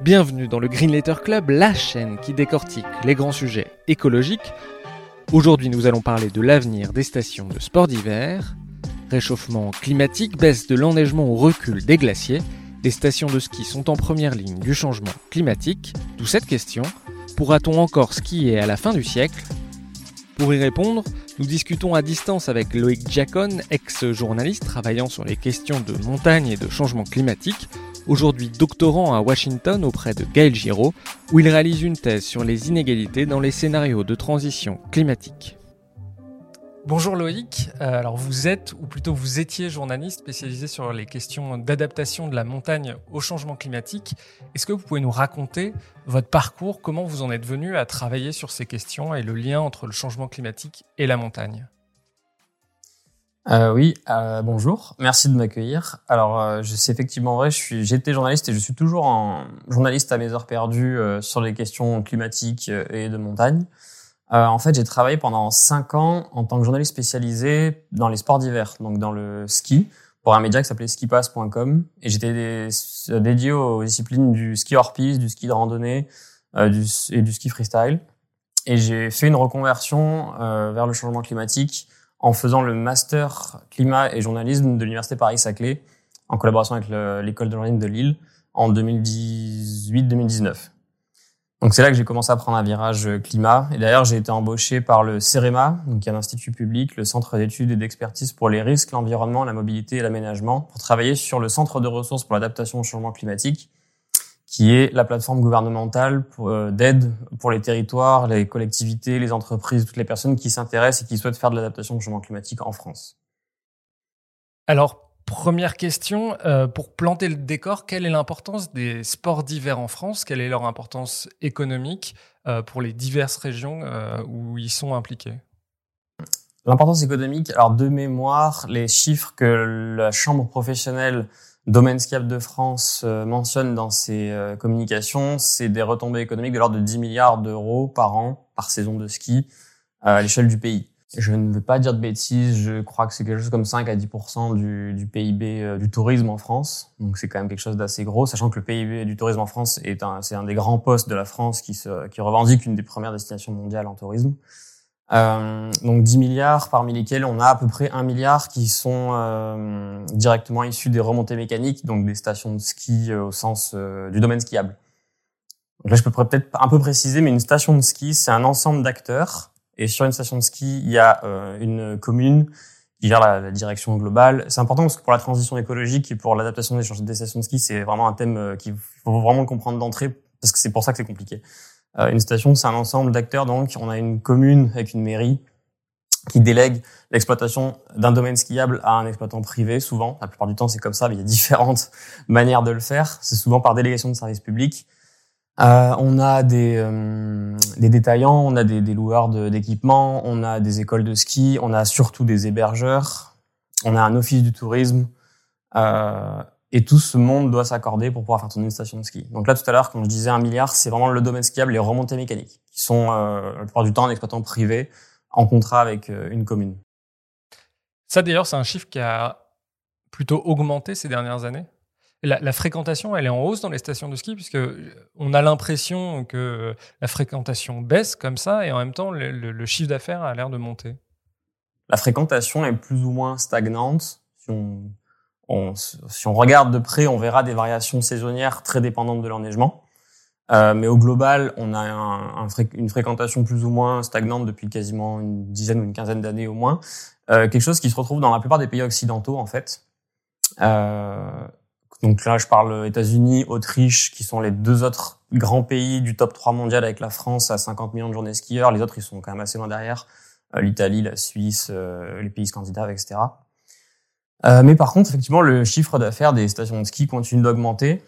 Bienvenue dans le Green Letter Club, la chaîne qui décortique les grands sujets écologiques. Aujourd'hui, nous allons parler de l'avenir des stations de sport d'hiver, réchauffement climatique, baisse de l'enneigement ou recul des glaciers. Les stations de ski sont en première ligne du changement climatique. D'où cette question pourra-t-on encore skier à la fin du siècle? Pour y répondre, nous discutons à distance avec Loïc Jacon, ex-journaliste travaillant sur les questions de montagne et de changement climatique, aujourd'hui doctorant à Washington auprès de Gaël Giraud, où il réalise une thèse sur les inégalités dans les scénarios de transition climatique. Bonjour Loïc, euh, alors vous êtes, ou plutôt vous étiez journaliste spécialisé sur les questions d'adaptation de la montagne au changement climatique. Est-ce que vous pouvez nous raconter votre parcours, comment vous en êtes venu à travailler sur ces questions et le lien entre le changement climatique et la montagne? Euh, oui, euh, bonjour. Merci de m'accueillir. Alors, euh, sais effectivement vrai, je suis, j'étais journaliste et je suis toujours en journaliste à mes heures perdues euh, sur les questions climatiques euh, et de montagne. en fait, j'ai travaillé pendant cinq ans en tant que journaliste spécialisé dans les sports d'hiver, donc dans le ski, pour un média qui s'appelait skipass.com. Et j'étais dédié aux disciplines du ski hors piste, du ski de randonnée du, et du ski freestyle. Et j'ai fait une reconversion vers le changement climatique en faisant le master climat et journalisme de l'université Paris-Saclay en collaboration avec l'école de journalisme de Lille en 2018-2019. Donc c'est là que j'ai commencé à prendre un virage climat. Et d'ailleurs, j'ai été embauché par le CEREMA, donc qui est un institut public, le Centre d'études et d'expertise pour les risques, l'environnement, la mobilité et l'aménagement, pour travailler sur le Centre de ressources pour l'adaptation au changement climatique, qui est la plateforme gouvernementale euh, d'aide pour les territoires, les collectivités, les entreprises, toutes les personnes qui s'intéressent et qui souhaitent faire de l'adaptation au changement climatique en France. Alors, première question, euh, pour planter le décor, quelle est l'importance des sports d'hiver en France? Quelle est leur importance économique euh, pour les diverses régions où ils sont impliqués? L'importance économique, alors de mémoire, les chiffres que la Chambre professionnelle Domaine de France euh, mentionne dans ses euh, communications, c'est des retombées économiques de l'ordre de 10 milliards d'euros par an, par saison de ski, euh, à l'échelle du pays. Je ne veux pas dire de bêtises, je crois que c'est quelque chose comme 5 à 10 du, du PIB du tourisme en France. Donc c'est quand même quelque chose d'assez gros, sachant que le PIB du tourisme en France est un, c'est un des grands postes de la France qui, se, qui revendique une des premières destinations mondiales en tourisme. Euh, donc 10 milliards, parmi lesquels on a à peu près 1 milliard qui sont euh, directement issus des remontées mécaniques, donc des stations de ski euh, au sens euh, du domaine skiable. Donc là, je peux peut-être un peu préciser, mais une station de ski, c'est un ensemble d'acteurs. Et sur une station de ski, il y a une commune qui gère la, la direction globale. C'est important parce que pour la transition écologique et pour l'adaptation des, des stations de ski, c'est vraiment un thème qu'il faut vraiment comprendre d'entrée parce que c'est pour ça que c'est compliqué. Euh, une station, c'est un ensemble d'acteurs. Donc, on a une commune avec une mairie qui délègue l'exploitation d'un domaine skiable à un exploitant privé, souvent. La plupart du temps, c'est comme ça, mais il y a différentes manières de le faire. C'est souvent par délégation de service public. Euh, on a des, euh, des détaillants, on a des, des loueurs d'équipements, on a des écoles de ski, on a surtout des hébergeurs, on a un office du tourisme. Euh, et tout ce monde doit s'accorder pour pouvoir faire tourner une station de ski. Donc là, tout à l'heure, quand je disais un milliard, c'est vraiment le domaine skiable, les remontées mécaniques, qui sont euh, la plupart du temps un exploitant privé en contrat avec euh, une commune. Ça, d'ailleurs, c'est un chiffre qui a plutôt augmenté ces dernières années. La, la, fréquentation, elle est en hausse dans les stations de ski, puisque on a l'impression que la fréquentation baisse comme ça, et en même temps, le, le, le chiffre d'affaires a l'air de monter. La fréquentation est plus ou moins stagnante. Si on on, si on regarde de près, on verra des variations saisonnières très dépendantes de l'enneigement. Euh, mais au global, on a un, un une fréquentation plus ou moins stagnante depuis quasiment une dizaine ou une quinzaine d'années au moins. Euh, quelque chose qui se retrouve dans la plupart des pays occidentaux en fait. Euh, donc là, je parle États-Unis, Autriche, qui sont les deux autres grands pays du top 3 mondial avec la France à 50 millions de journées skieurs. Les autres, ils sont quand même assez loin derrière. Euh, L'Italie, la Suisse, euh, les pays scandinaves, etc. Euh, mais par contre, effectivement, le chiffre d'affaires des stations de ski continue d'augmenter.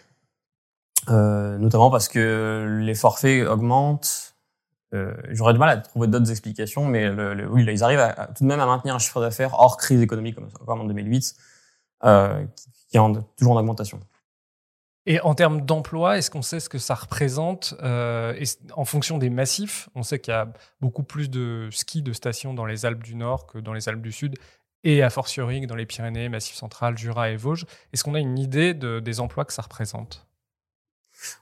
euh, notamment parce que les forfaits augmentent. Euh, J'aurais du mal à trouver d'autres explications, mais le, oui, là, ils arrivent à, tout de même à maintenir un chiffre d'affaires hors crise économique comme, comme en 2008, euh, qui est toujours en augmentation. Et en termes d'emploi, est-ce qu'on sait ce que ça représente euh, en fonction des massifs? On sait qu'il y a beaucoup plus de ski de stations dans les Alpes du Nord que dans les Alpes du Sud, et a fortiori dans les Pyrénées, Massif central, Jura et Vosges. Est-ce qu'on a une idée de, des emplois que ça représente?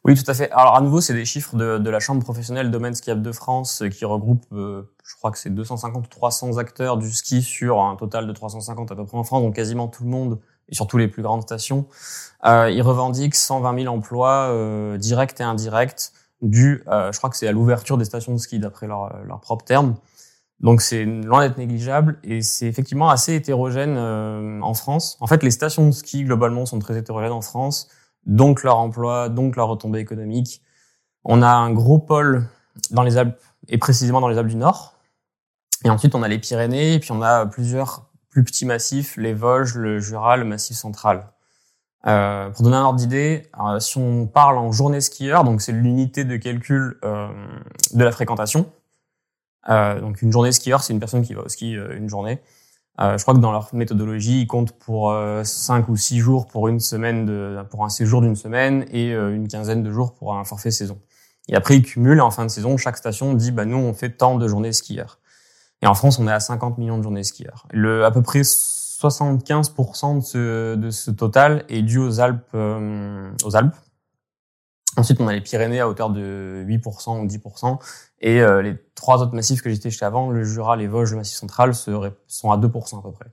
Oui, tout à fait. Alors à nouveau, c'est des chiffres de, de, la Chambre professionnelle Domaine Skiable de France euh, qui regroupe, euh, je crois que c'est 250 ou 300 acteurs du ski sur un total de 350 à peu près en France, donc quasiment tout le monde et surtout les plus grandes stations. Euh, ils revendiquent 120 000 emplois euh, directs et indirects dus, euh, je crois que c'est à l'ouverture des stations de ski d'après leur, leur propre terme. Donc c'est loin d'être négligeable et c'est effectivement assez hétérogène euh, en France. En fait, les stations de ski globalement sont très hétérogènes en France, donc leur emploi, donc leur retombée économique. On a un gros pôle dans les Alpes et précisément dans les Alpes du Nord. Et ensuite, on a les Pyrénées et puis on a plusieurs plus petits massifs, les Vosges, le Jura, le Massif central. Euh, pour donner un ordre d'idée, euh, si on parle en journée skieur, donc c'est l'unité de calcul euh, de la fréquentation. Euh, donc une journée skieur, c'est une personne qui va au ski euh, une journée. je crois que dans leur méthodologie, ils comptent pour 5 ou 6 jours pour une semaine de, pour un séjour d'une semaine et une quinzaine de jours pour un forfait saison. Et après, ils cumulent en fin de saison, chaque station dit, bah nous, on fait tant de journées skieurs. Et en France, on est à 50 millions de journées skieurs. Le, à peu près 75% de ce, de ce total est dû aux Alpes. Euh, aux Alpes. Ensuite, on a les Pyrénées à hauteur de 8% ou 10%. Et euh, les trois autres massifs que j'étais chez avant, le Jura, les Vosges, le Massif central, sont à 2% à peu près.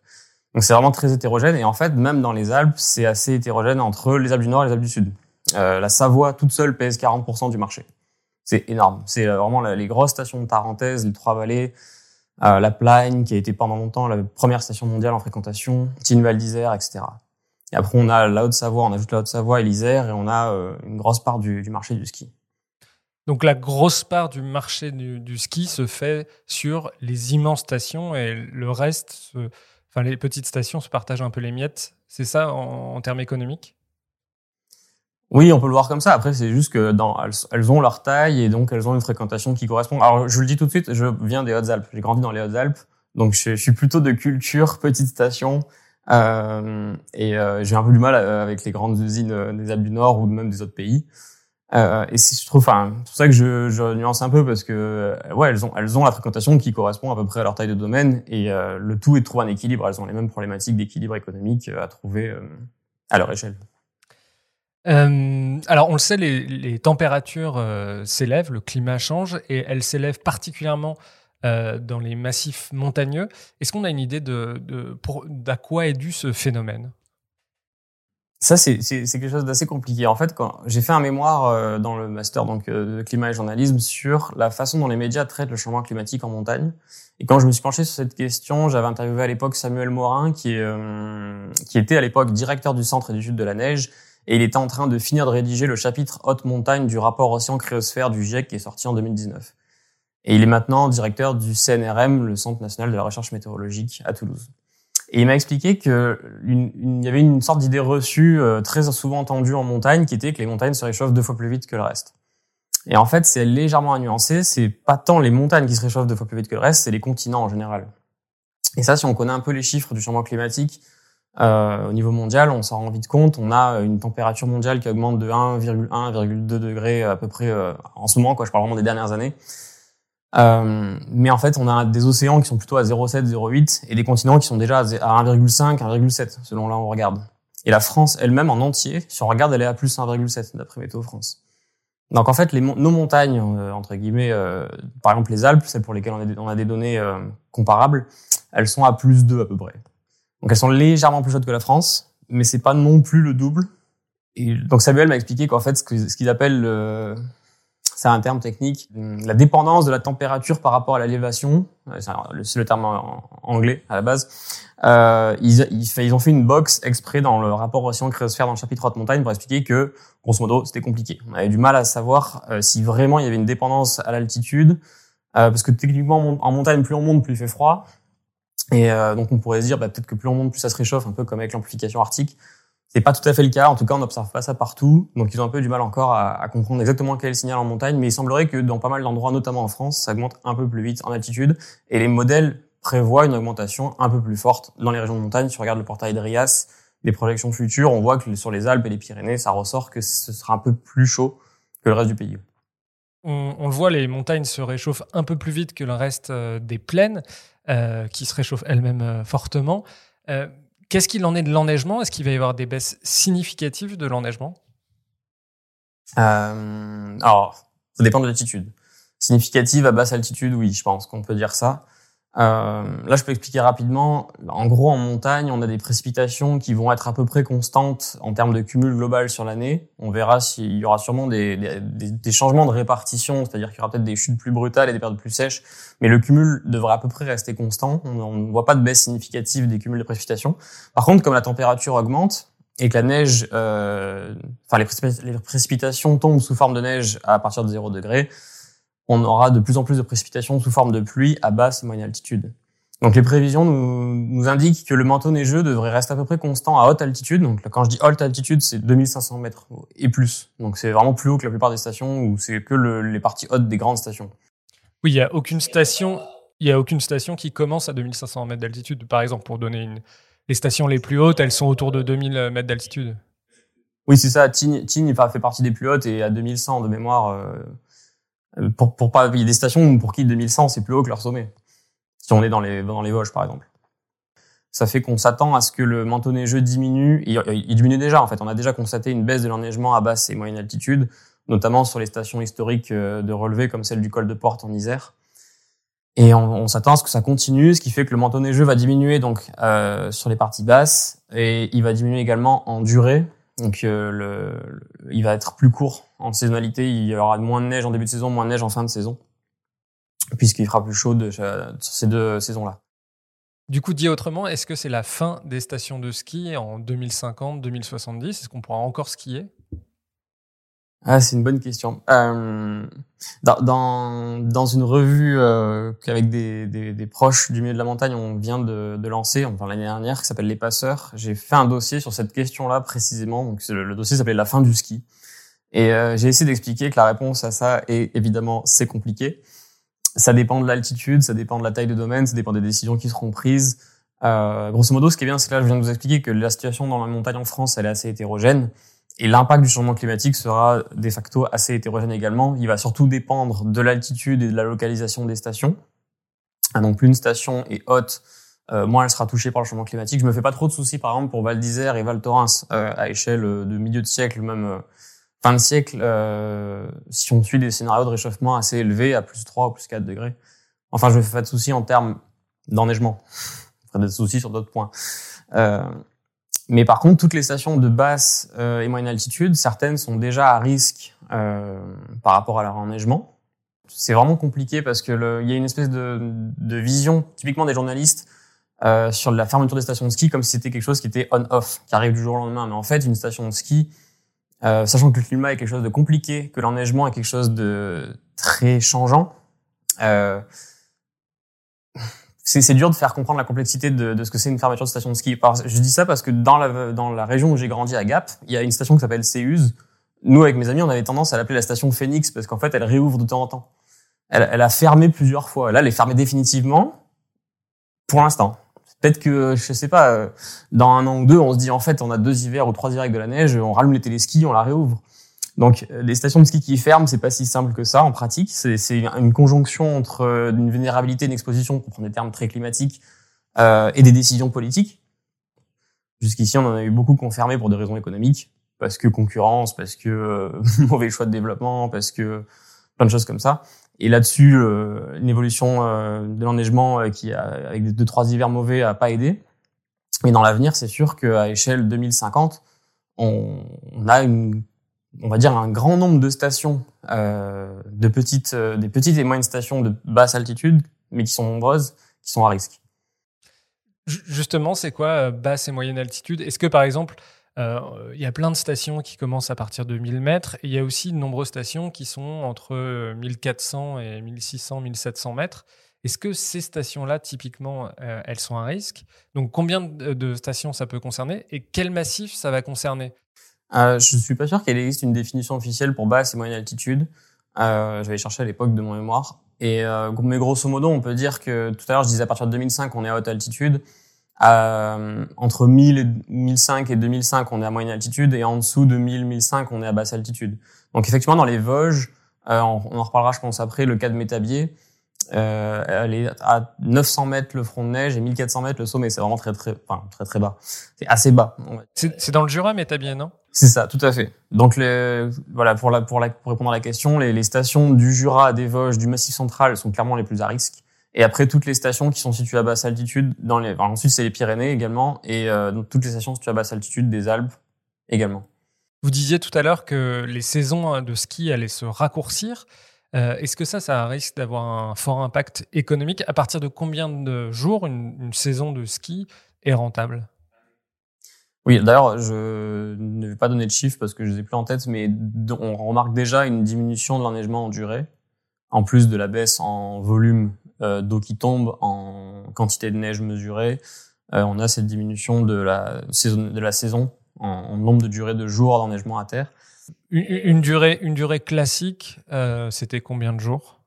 Donc c'est vraiment très hétérogène. Et en fait, même dans les Alpes, c'est assez hétérogène entre les Alpes du Nord et les Alpes du Sud. Euh, la Savoie toute seule pèse 40% du marché. C'est énorme. C'est vraiment les grosses stations de Tarentaise, les Trois-Vallées, euh, la Plagne, qui a été pendant longtemps la première station mondiale en fréquentation, Tignes-Val d'Isère, etc. Et après, on a la Haute-Savoie, on ajoute la Haute-Savoie et l'Isère, et on a euh, une grosse part du, du, marché du ski. Donc la grosse part du marché du, du, ski se fait sur les immenses stations, et le reste, enfin les petites stations se partagent un peu les miettes. C'est ça en termes économiques? Oui, on peut le voir comme ça. Après, c'est juste que dans, elles, ont leur taille et donc elles ont une fréquentation qui correspond. Alors, je le dis tout de suite, je viens des Hautes-Alpes. J'ai grandi dans les Hautes-Alpes, donc je, suis plutôt de culture petite station. Euh, et euh, j'ai un peu du mal euh, avec les grandes usines des Alpes du Nord ou même des autres pays. Euh, et je trouve, enfin, c'est pour ça que je, je, nuance un peu parce que ouais, elles ont, elles ont la fréquentation qui correspond à peu près à leur taille de domaine et le tout est de trouver un équilibre. Elles ont les mêmes problématiques d'équilibre économique à trouver à leur échelle. Alors, on le sait, les, températures euh, s'élèvent, le climat change, et elles s'élèvent particulièrement euh, dans les massifs montagneux. Est-ce qu'on a une idée de, de d'à quoi est dû ce phénomène? Ça, c'est, quelque chose d'assez compliqué. En fait, j'ai fait un mémoire dans le master donc de climat et journalisme sur la façon dont les médias traitent le changement climatique en montagne. Et quand je me suis penché sur cette question, j'avais interviewé à l'époque Samuel Morin, qui, qui était à l'époque directeur du Centre et du Sud de la Neige, et il était en train de finir de rédiger le chapitre haute montagne du rapport océan cryosphère du GIEC qui est sorti en 2019. Et il est maintenant directeur du CNRM, le Centre national de la recherche météorologique à Toulouse. Et il m'a expliqué que y avait une sorte d'idée reçue euh, très souvent entendue en montagne qui était que les montagnes se réchauffent deux fois plus vite que le reste. Et en fait, c'est légèrement à nuancer, c'est pas tant les montagnes qui se réchauffent deux fois plus vite que le reste, c'est les continents en général. Et ça, si on connaît un peu les chiffres du changement climatique, euh, au niveau mondial, on s'en rend vite compte. On a une température mondiale qui augmente de 1,1 1,2 degrés à peu près euh, en ce moment. Quoi, je parle vraiment des dernières années. Euh, mais en fait, on a des océans qui sont plutôt à 0,7, 0,8 et des continents qui sont déjà à 1,5, 1,7 selon là où on regarde. Et la France elle-même en entier, si on regarde, elle est à plus 1,7 d'après Météo France. Donc en fait, nos montagnes, euh, entre guillemets, euh, par exemple les Alpes, celles pour lesquelles on a des, données comparables, elles sont à plus 2 à peu près. Donc elles sont légèrement plus chaudes que la France, mais c'est pas non plus le double. Et donc Samuel m'a expliqué qu'en fait, ce qu'ils appellent, le... c'est un terme technique, la dépendance de la température par rapport à l'élévation, c'est le terme anglais à la base, euh, ils, ils, ont fait une box exprès dans le rapport océan cryosphère dans le chapitre haute montagne pour expliquer que, grosso modo, c'était compliqué. On avait du mal à savoir euh, si vraiment il y avait une dépendance à l'altitude, euh, parce que techniquement, en montagne, plus on monte, plus il fait froid. Et euh, donc on pourrait se dire bah, peut-être que plus on monte, plus ça se réchauffe, un peu comme avec l'amplification arctique. C'est pas tout à fait le cas. En tout cas, on n'observe pas ça partout. Donc, ils ont un peu du mal encore à, comprendre exactement quel est le signal en montagne. Mais il semblerait que dans pas mal d'endroits, notamment en France, ça augmente un peu plus vite en altitude. Et les modèles prévoient une augmentation un peu plus forte dans les régions de montagne. Si on regarde le portail de Rias, les projections futures, on voit que sur les Alpes et les Pyrénées, ça ressort que ce sera un peu plus chaud que le reste du pays. On, on le voit, les montagnes se réchauffent un peu plus vite que le reste euh, des plaines, euh, qui se réchauffent elles-mêmes euh, fortement. Euh, Qu'est-ce qu'il en est de l'enneigement? Est-ce qu'il va y avoir des baisses significatives de l'enneigement? Euh, Alors, ça dépend de l'altitude. Significative à basse altitude, oui, je pense qu'on peut dire ça. Euh, là, je peux expliquer rapidement. En gros, en montagne, on a des précipitations qui vont être à peu près constantes en termes de cumul global sur l'année. On verra s'il y aura sûrement des, des, des changements de répartition, c'est-à-dire qu'il y aura peut-être des chutes plus brutales et des périodes plus sèches, mais le cumul devrait à peu près rester constant. On ne voit pas de baisse significative des cumuls de précipitations. Par contre, comme la température augmente et que la neige, euh, enfin les, précipitations tombent sous forme de neige à partir de 0 degré, on aura de plus en plus de précipitations sous forme de pluie à basse et moyenne altitude. Donc les prévisions nous, nous, indiquent que le manteau neigeux devrait rester à peu près constant à haute altitude. Donc quand je dis haute altitude, c'est 2500 mètres et plus. Donc c'est vraiment plus haut que la plupart des stations où c'est que le, les parties hautes des grandes stations. Oui, il y a aucune station, il y a aucune station qui commence à 2500 mètres d'altitude. Par exemple, pour donner une, les stations les plus hautes, elles sont autour de 2000 mètres d'altitude. Oui, c'est ça. Tignes, Tignes fait partie des plus hautes et à 2100 de mémoire. Euh, pour, pour pas, il y a des stations pour qui 2100 c'est plus haut que leur sommet. Si on est dans les, dans les Vosges, par exemple. Ça fait qu'on s'attend à ce que le manteau neigeux diminue. Il, il, diminue déjà, en fait. On a déjà constaté une baisse de l'enneigement à basse et moyenne altitude, notamment sur les stations historiques euh, de relevé comme celle du col de Porte en Isère. Et on, on s'attend à ce que ça continue, ce qui fait que le manteau neigeux va diminuer donc euh, sur les parties basses et il va diminuer également en durée. Donc euh, le, il va être plus court en saisonnalité, il y aura moins de neige en début de saison, moins de neige en fin de saison, puisqu'il fera plus chaud de, sur ces deux saisons-là. Du coup, dit autrement, est-ce que c'est la fin des stations de ski en 2050, 2070 Est-ce qu'on pourra encore skier? Ah, c'est une bonne question. Euh, dans, dans, dans une revue euh, qu'avec des, des, des, proches du milieu de la montagne, on vient de, de lancer, enfin l'année dernière, qui s'appelle Les Passeurs, j'ai fait un dossier sur cette question-là précisément. Donc le, dossier s'appelait La fin du ski. Et euh, j'ai essayé d'expliquer que la réponse à ça est évidemment c'est compliqué. Ça dépend de l'altitude, ça dépend de la taille de domaine, ça dépend des décisions qui seront prises. Euh, grosso modo, ce qui est bien, c'est que là, je viens de vous expliquer que la situation dans la montagne en France, elle est assez hétérogène. Et l'impact du changement climatique sera de facto assez hétérogène également. Il va surtout dépendre de l'altitude et de la localisation des stations. Ah, donc plus une station est haute, euh, moins elle sera touchée par le changement climatique. Je me fais pas trop de soucis, par exemple, pour Val d'Isère et Val Thorens euh, à échelle de milieu de siècle, même euh, fin de siècle, euh, si on suit des scénarios de réchauffement assez élevés, à plus 3 ou plus 4 degrés. Enfin, je me fais pas de soucis en termes d'enneigement. Je ferai des soucis sur d'autres points. Euh, mais par contre, toutes les stations de basse euh, et moyenne altitude, certaines sont déjà à risque euh, par rapport à leur enneigement. C'est vraiment compliqué parce que il y a une espèce de, de vision, typiquement des journalistes, euh, sur la fermeture des stations de ski comme si c'était quelque chose qui était on-off, qui arrive du jour au lendemain. Mais en fait, une station de ski, euh, sachant que le climat est quelque chose de compliqué, que l'enneigement est quelque chose de très changeant. C'est dur de faire comprendre la complexité de, de ce que c'est une fermeture de station de ski. Je dis ça parce que dans la, dans la région où j'ai grandi à Gap, il y a une station qui s'appelle Céuse. Nous, avec mes amis, on avait tendance à l'appeler la station Phoenix parce qu'en fait, elle réouvre de temps en temps. Elle, elle, a fermé plusieurs fois. Là, elle est fermée définitivement pour l'instant. Peut-être que, je sais pas, euh, dans un an ou deux, on se dit en fait, on a deux hivers ou trois hivers de la neige, on rallume les téléskis, on la réouvre. Donc, euh, les stations de ski qui ferment, c'est pas si simple que ça en pratique. C'est une conjonction entre euh, une vulnérabilité, une exposition, pour prendre des termes très climatiques, euh, et des décisions politiques. Jusqu'ici, on en a eu beaucoup confirmés pour des raisons économiques, parce que concurrence, parce que euh, mauvais choix de développement, parce que plein de choses comme ça. Et là-dessus, euh, une évolution de l'enneigement qui, a, avec deux trois hivers mauvais, a pas aidé. Mais dans l'avenir, c'est sûr qu'à échelle 2050, on, on, a une, on va dire un grand nombre de stations, euh, de petites, euh, des petites et moyennes stations de basse altitude, mais qui sont nombreuses, qui sont à risque. Justement, c'est quoi basse et moyenne altitude? Est-ce que par exemple, euh, il y a plein de stations qui commencent à partir de 1000 mètres. Et il y a aussi de nombreuses stations qui sont entre 1400 et 1600, 1700 mètres. Est-ce que ces stations-là, typiquement, euh, elles sont un risque? Donc, combien de stations ça peut concerner et quel massif ça va concerner? Euh, Je suis pas sûr qu'il existe une définition officielle pour basse et moyenne altitude. Euh, J'avais cherché à l'époque de mon mémoire. Et, euh, mais grosso modo, on peut dire que tout à l'heure, je disais à partir de 2005, on est à haute altitude. Euh, entre 1000 et 1005 et 2005, on est à moyenne altitude, et en dessous de 1000, 1005, on est à basse altitude. Donc effectivement, dans les Vosges, euh, on, en reparlera, je pense, après, le cas de Métabier, euh, elle est à 900 mètres le front de neige et 1400 mètres le sommet. C'est vraiment très très, enfin très très bas. C'est assez bas. C'est dans le Jura, Métabier, non? C'est ça, tout à fait. Donc les, voilà pour la, pour la pour répondre à la question, les, les stations du Jura, des Vosges, du Massif Central sont clairement les plus à risque. Et après toutes les stations qui sont situées à basse altitude, dans les, enfin, ensuite c'est les Pyrénées également et euh, donc, toutes les stations situées à basse altitude des Alpes également. Vous disiez tout à l'heure que les saisons de ski allaient se raccourcir. Euh, est-ce que ça, ça risque d'avoir un fort impact économique? À partir de combien de jours une, saison de ski est rentable? Oui, d'ailleurs, je ne vais pas donner de chiffres parce que je les ai plus en tête, mais on remarque déjà une diminution de l'enneigement en durée, en plus de la baisse en volume euh, d'eau qui tombe, en quantité de neige mesurée. Euh, on a cette diminution de la saison, en nombre de durées de jours d'enneigement à terre. Une, durée, une durée classique, euh, c'était combien de jours?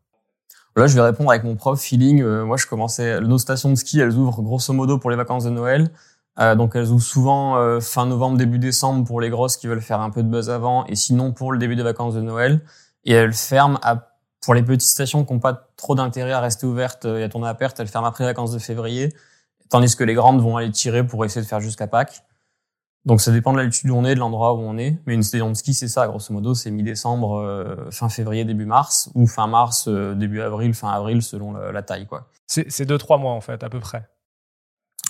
Là, je vais répondre avec mon prof feeling. Euh, moi, je commençais. Nos stations de ski, elles ouvrent grosso modo pour les vacances de Noël. Euh, donc, elles ouvrent souvent euh, fin novembre, début décembre pour les grosses qui veulent faire un peu de buzz avant, et sinon pour le début des vacances de Noël. Et elles ferment à, pour les petites stations qui n'ont pas trop d'intérêt à rester ouvertes et à tourner à perte. Elles ferment après les vacances de février, tandis que les grandes vont aller tirer pour essayer de faire jusqu'à Pâques. Donc ça dépend de l'altitude où on est, de l'endroit où on est. Mais une station de ski, c'est ça, grosso modo, c'est mi-décembre, euh, fin février, début mars, ou fin mars, euh, début avril, fin avril, selon la, taille, quoi. C'est deux trois mois en fait, à peu près.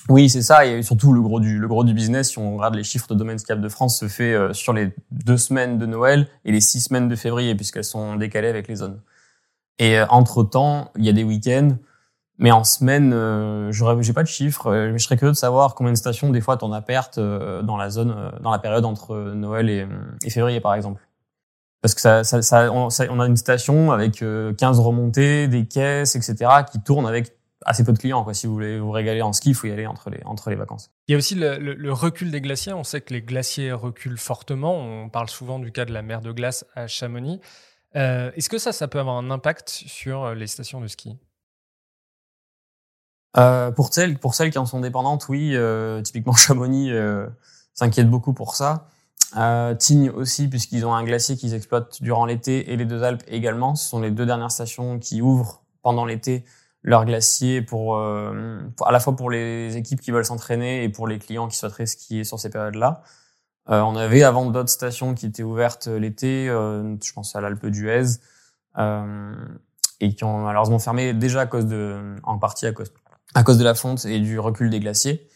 Oui, c'est ça, et surtout le gros du le gros du business, si on regarde les chiffres de Domaine Skiable de France, se fait euh, sur les deux semaines de Noël et les six semaines de février, puisqu'elles sont décalées avec les zones. Et entre temps, il y a des week-ends mais en semaine, euh, j'ai pas de chiffres. Euh, je serais curieux de savoir combien de stations des fois t'en as perte euh, dans la zone, euh, dans la période entre Noël et, et février par exemple. Parce que ça, ça, ça, on, a une station avec 15 remontées, des caisses, etc. qui tournent avec assez peu de clients. Quoi. Si vous voulez vous régaler en ski, il faut y aller entre les, entre les vacances. Il y a aussi le, le, le, recul des glaciers. On sait que les glaciers reculent fortement. On parle souvent du cas de la mer de glace à Chamonix. Euh, Est-ce que ça, ça peut avoir un impact sur les stations de ski? Euh, pour celles, pour celles qui en sont dépendantes, oui. Euh, typiquement Chamonix euh, s'inquiète beaucoup pour ça. Euh, Tignes aussi, puisqu'ils ont un glacier qu'ils exploitent durant l'été, et les deux Alpes également. Ce sont les deux dernières stations qui ouvrent pendant l'été leur glacier pour, euh, à la fois pour les équipes qui veulent s'entraîner et pour les clients qui souhaiteraient skier sur ces périodes-là. Euh, on avait avant d'autres stations qui étaient ouvertes l'été, je pense à l'Alpe d'Huez, et qui ont malheureusement fermé déjà à cause de, en partie à cause à cause de la fonte et du recul des glaciers.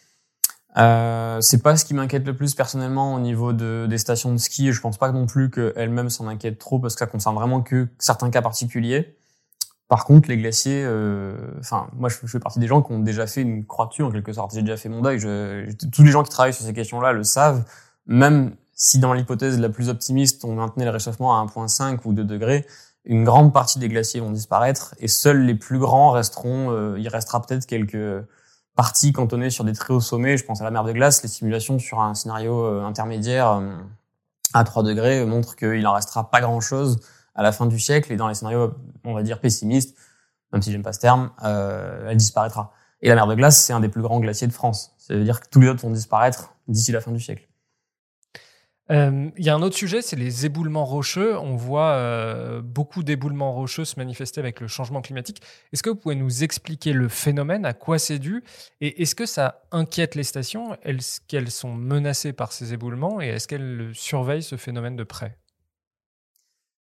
Euh, c'est pas ce qui m'inquiète le plus personnellement au niveau de, des stations de ski. Je pense pas non plus qu'elles-mêmes s'en inquiètent trop parce que ça concerne vraiment que certains cas particuliers. Par contre, les glaciers, euh, enfin, moi, je, fais partie des gens qui ont déjà fait une croix en quelque sorte. J'ai déjà fait mon deuil. Je, tous les gens qui travaillent sur ces questions-là le savent. Même si dans l'hypothèse la plus optimiste, on maintenait le réchauffement à 1.5 ou 2 degrés, une grande partie des glaciers vont disparaître et seuls les plus grands resteront. Euh, il restera peut-être quelques parties cantonnées sur des très hauts sommets. Je pense à la mer de glace. Les simulations sur un scénario euh, intermédiaire euh, à 3 degrés montrent qu'il en restera pas grand-chose à la fin du siècle. Et dans les scénarios, on va dire pessimistes, même si j'aime pas ce terme, elle disparaîtra. Et la mer de glace, c'est un des plus grands glaciers de France. Ça veut dire que tous les autres vont disparaître d'ici la fin du siècle. Euh, il y a un autre sujet, c'est les éboulements rocheux. On voit euh, beaucoup d'éboulements rocheux se manifester avec le changement climatique. Est-ce que vous pouvez nous expliquer le phénomène, à quoi c'est dû, et est-ce que ça inquiète les stations? Est-ce qu'elles sont menacées par ces éboulements, et est-ce qu'elles surveillent ce phénomène de près?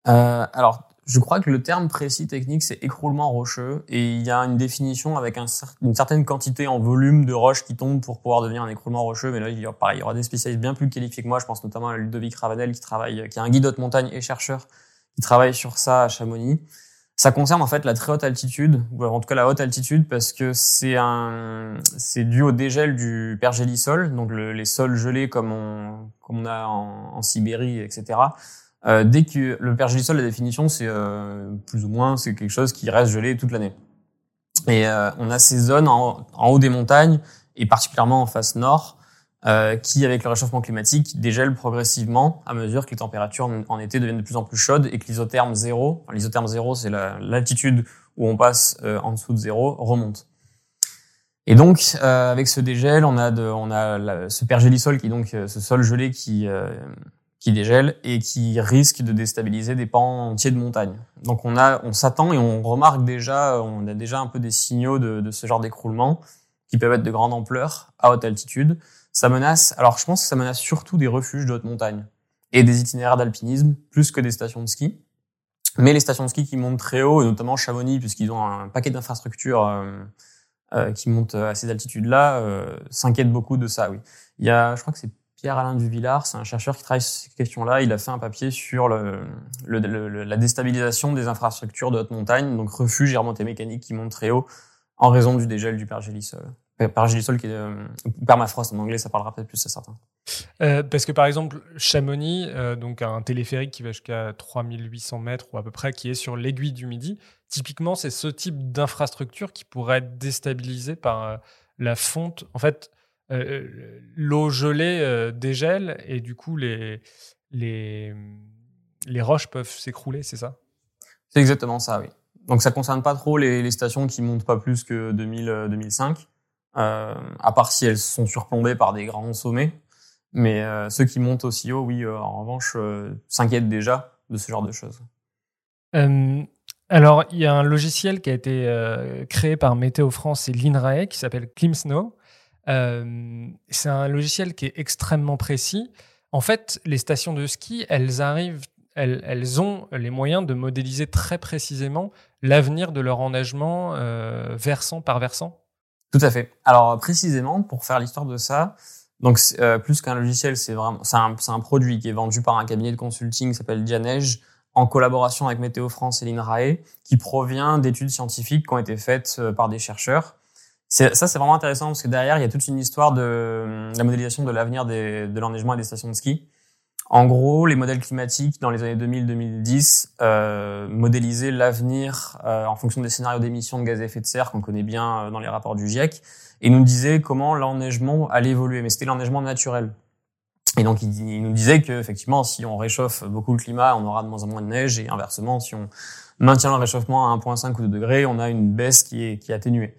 Euh, Alors, je crois que le terme précis technique, c'est écroulement rocheux, et il y a une définition avec un, une certaine quantité en volume de roches qui tombent pour pouvoir devenir un écroulement rocheux. Mais là, il y aura, il y aura des spécialistes bien plus qualifiés que moi. Je pense notamment à Ludovic Ravanel, qui travaille, qui est un guide haute montagne et chercheur, qui travaille sur ça à Chamonix. Ça concerne en fait la très haute altitude, ou en tout cas la haute altitude, parce que c'est un, c'est dû au dégel du pergélisol, donc les sols gelés comme on, comme on a en Sibérie, etc euh, dès que le pergélisol, la définition, c'est euh, plus ou moins c'est quelque chose qui reste gelé toute l'année. Et on a ces zones en, haut des montagnes, et particulièrement en face nord, qui, avec le réchauffement climatique, dégèlent progressivement à mesure que les températures en été deviennent de plus en plus chaudes et que l'isotherme zéro, l'isotherme zéro, c'est l'altitude où on passe en dessous de zéro, remonte. Et donc, euh, avec ce dégel, on a, de, on a ce pergélisol qui est donc euh, ce sol gelé qui, euh, qui dégèle et qui risque de déstabiliser des pans entiers de montagne. Donc, on a, on s'attend et on remarque déjà, on a déjà un peu des signaux de, de ce genre d'écroulement qui peuvent être de grande ampleur à haute altitude. Ça menace, alors je pense que ça menace surtout des refuges de haute montagne et des itinéraires d'alpinisme plus que des stations de ski. Mais les stations de ski qui montent très haut, et notamment Chamonix, puisqu'ils ont un paquet d'infrastructures euh, qui monte à ces altitudes-là euh, s'inquiète beaucoup de ça. Oui, il y a, je crois que c'est Pierre-Alain Duvillard, c'est un chercheur qui travaille sur ces questions-là. Il a fait un papier sur la déstabilisation des infrastructures de haute montagne, donc refuges et remontées mécaniques qui montent très haut en raison du dégel du pergélisol. Euh, pergélisol qui est euh, permafrost en anglais, ça parlera peut-être plus à certains. Euh, parce que par exemple, Chamonix, donc un téléphérique qui va jusqu'à 3800 mètres ou à peu près, qui est sur l'aiguille du Midi, typiquement, c'est ce type d'infrastructure qui pourrait être déstabilisé par la fonte. En fait, l'eau gelée dégèle et du coup, les, les, les roches peuvent s'écrouler, c'est ça? C'est exactement ça, oui. Donc ça concerne pas trop les, les stations qui montent pas plus que 2000, 2005, à part si elles sont surplombées par des grands sommets. Mais euh, ceux qui montent aussi haut, oui, euh, en revanche, euh, s'inquiètent déjà de ce genre de choses. alors, il y a un logiciel qui a été créé par Météo France et l'INRAE qui s'appelle ClimSnow. C'est un logiciel qui est extrêmement précis. En fait, les stations de ski, elles arrivent, elles, ont les moyens de modéliser très précisément l'avenir de leur enneigement versant par versant. Tout à fait. Alors précisément, pour faire l'histoire de ça, donc euh, plus qu'un logiciel, c'est vraiment c'est un, produit qui est vendu par un cabinet de consulting qui s'appelle Dianej en collaboration avec Météo France et l'INRAE, qui provient d'études scientifiques qui ont été faites euh, par des chercheurs. Ça, c'est vraiment intéressant parce que derrière, il y a toute une histoire de, euh, la modélisation de l'avenir de l'enneigement et des stations de ski. En gros, les modèles climatiques dans les années 2000-2010 euh, modélisaient l'avenir euh, en fonction des scénarios d'émissions de gaz à effet de serre qu'on connaît bien dans les rapports du GIEC et nous disait comment l'enneigement allait évoluer, mais c'était l'enneigement naturel. Et donc il, nous disait que effectivement, si on réchauffe beaucoup le climat, on aura de moins en moins de neige, et inversement, si on maintient le réchauffement à 1,5 ou 2 degrés, on a une baisse qui est atténuée.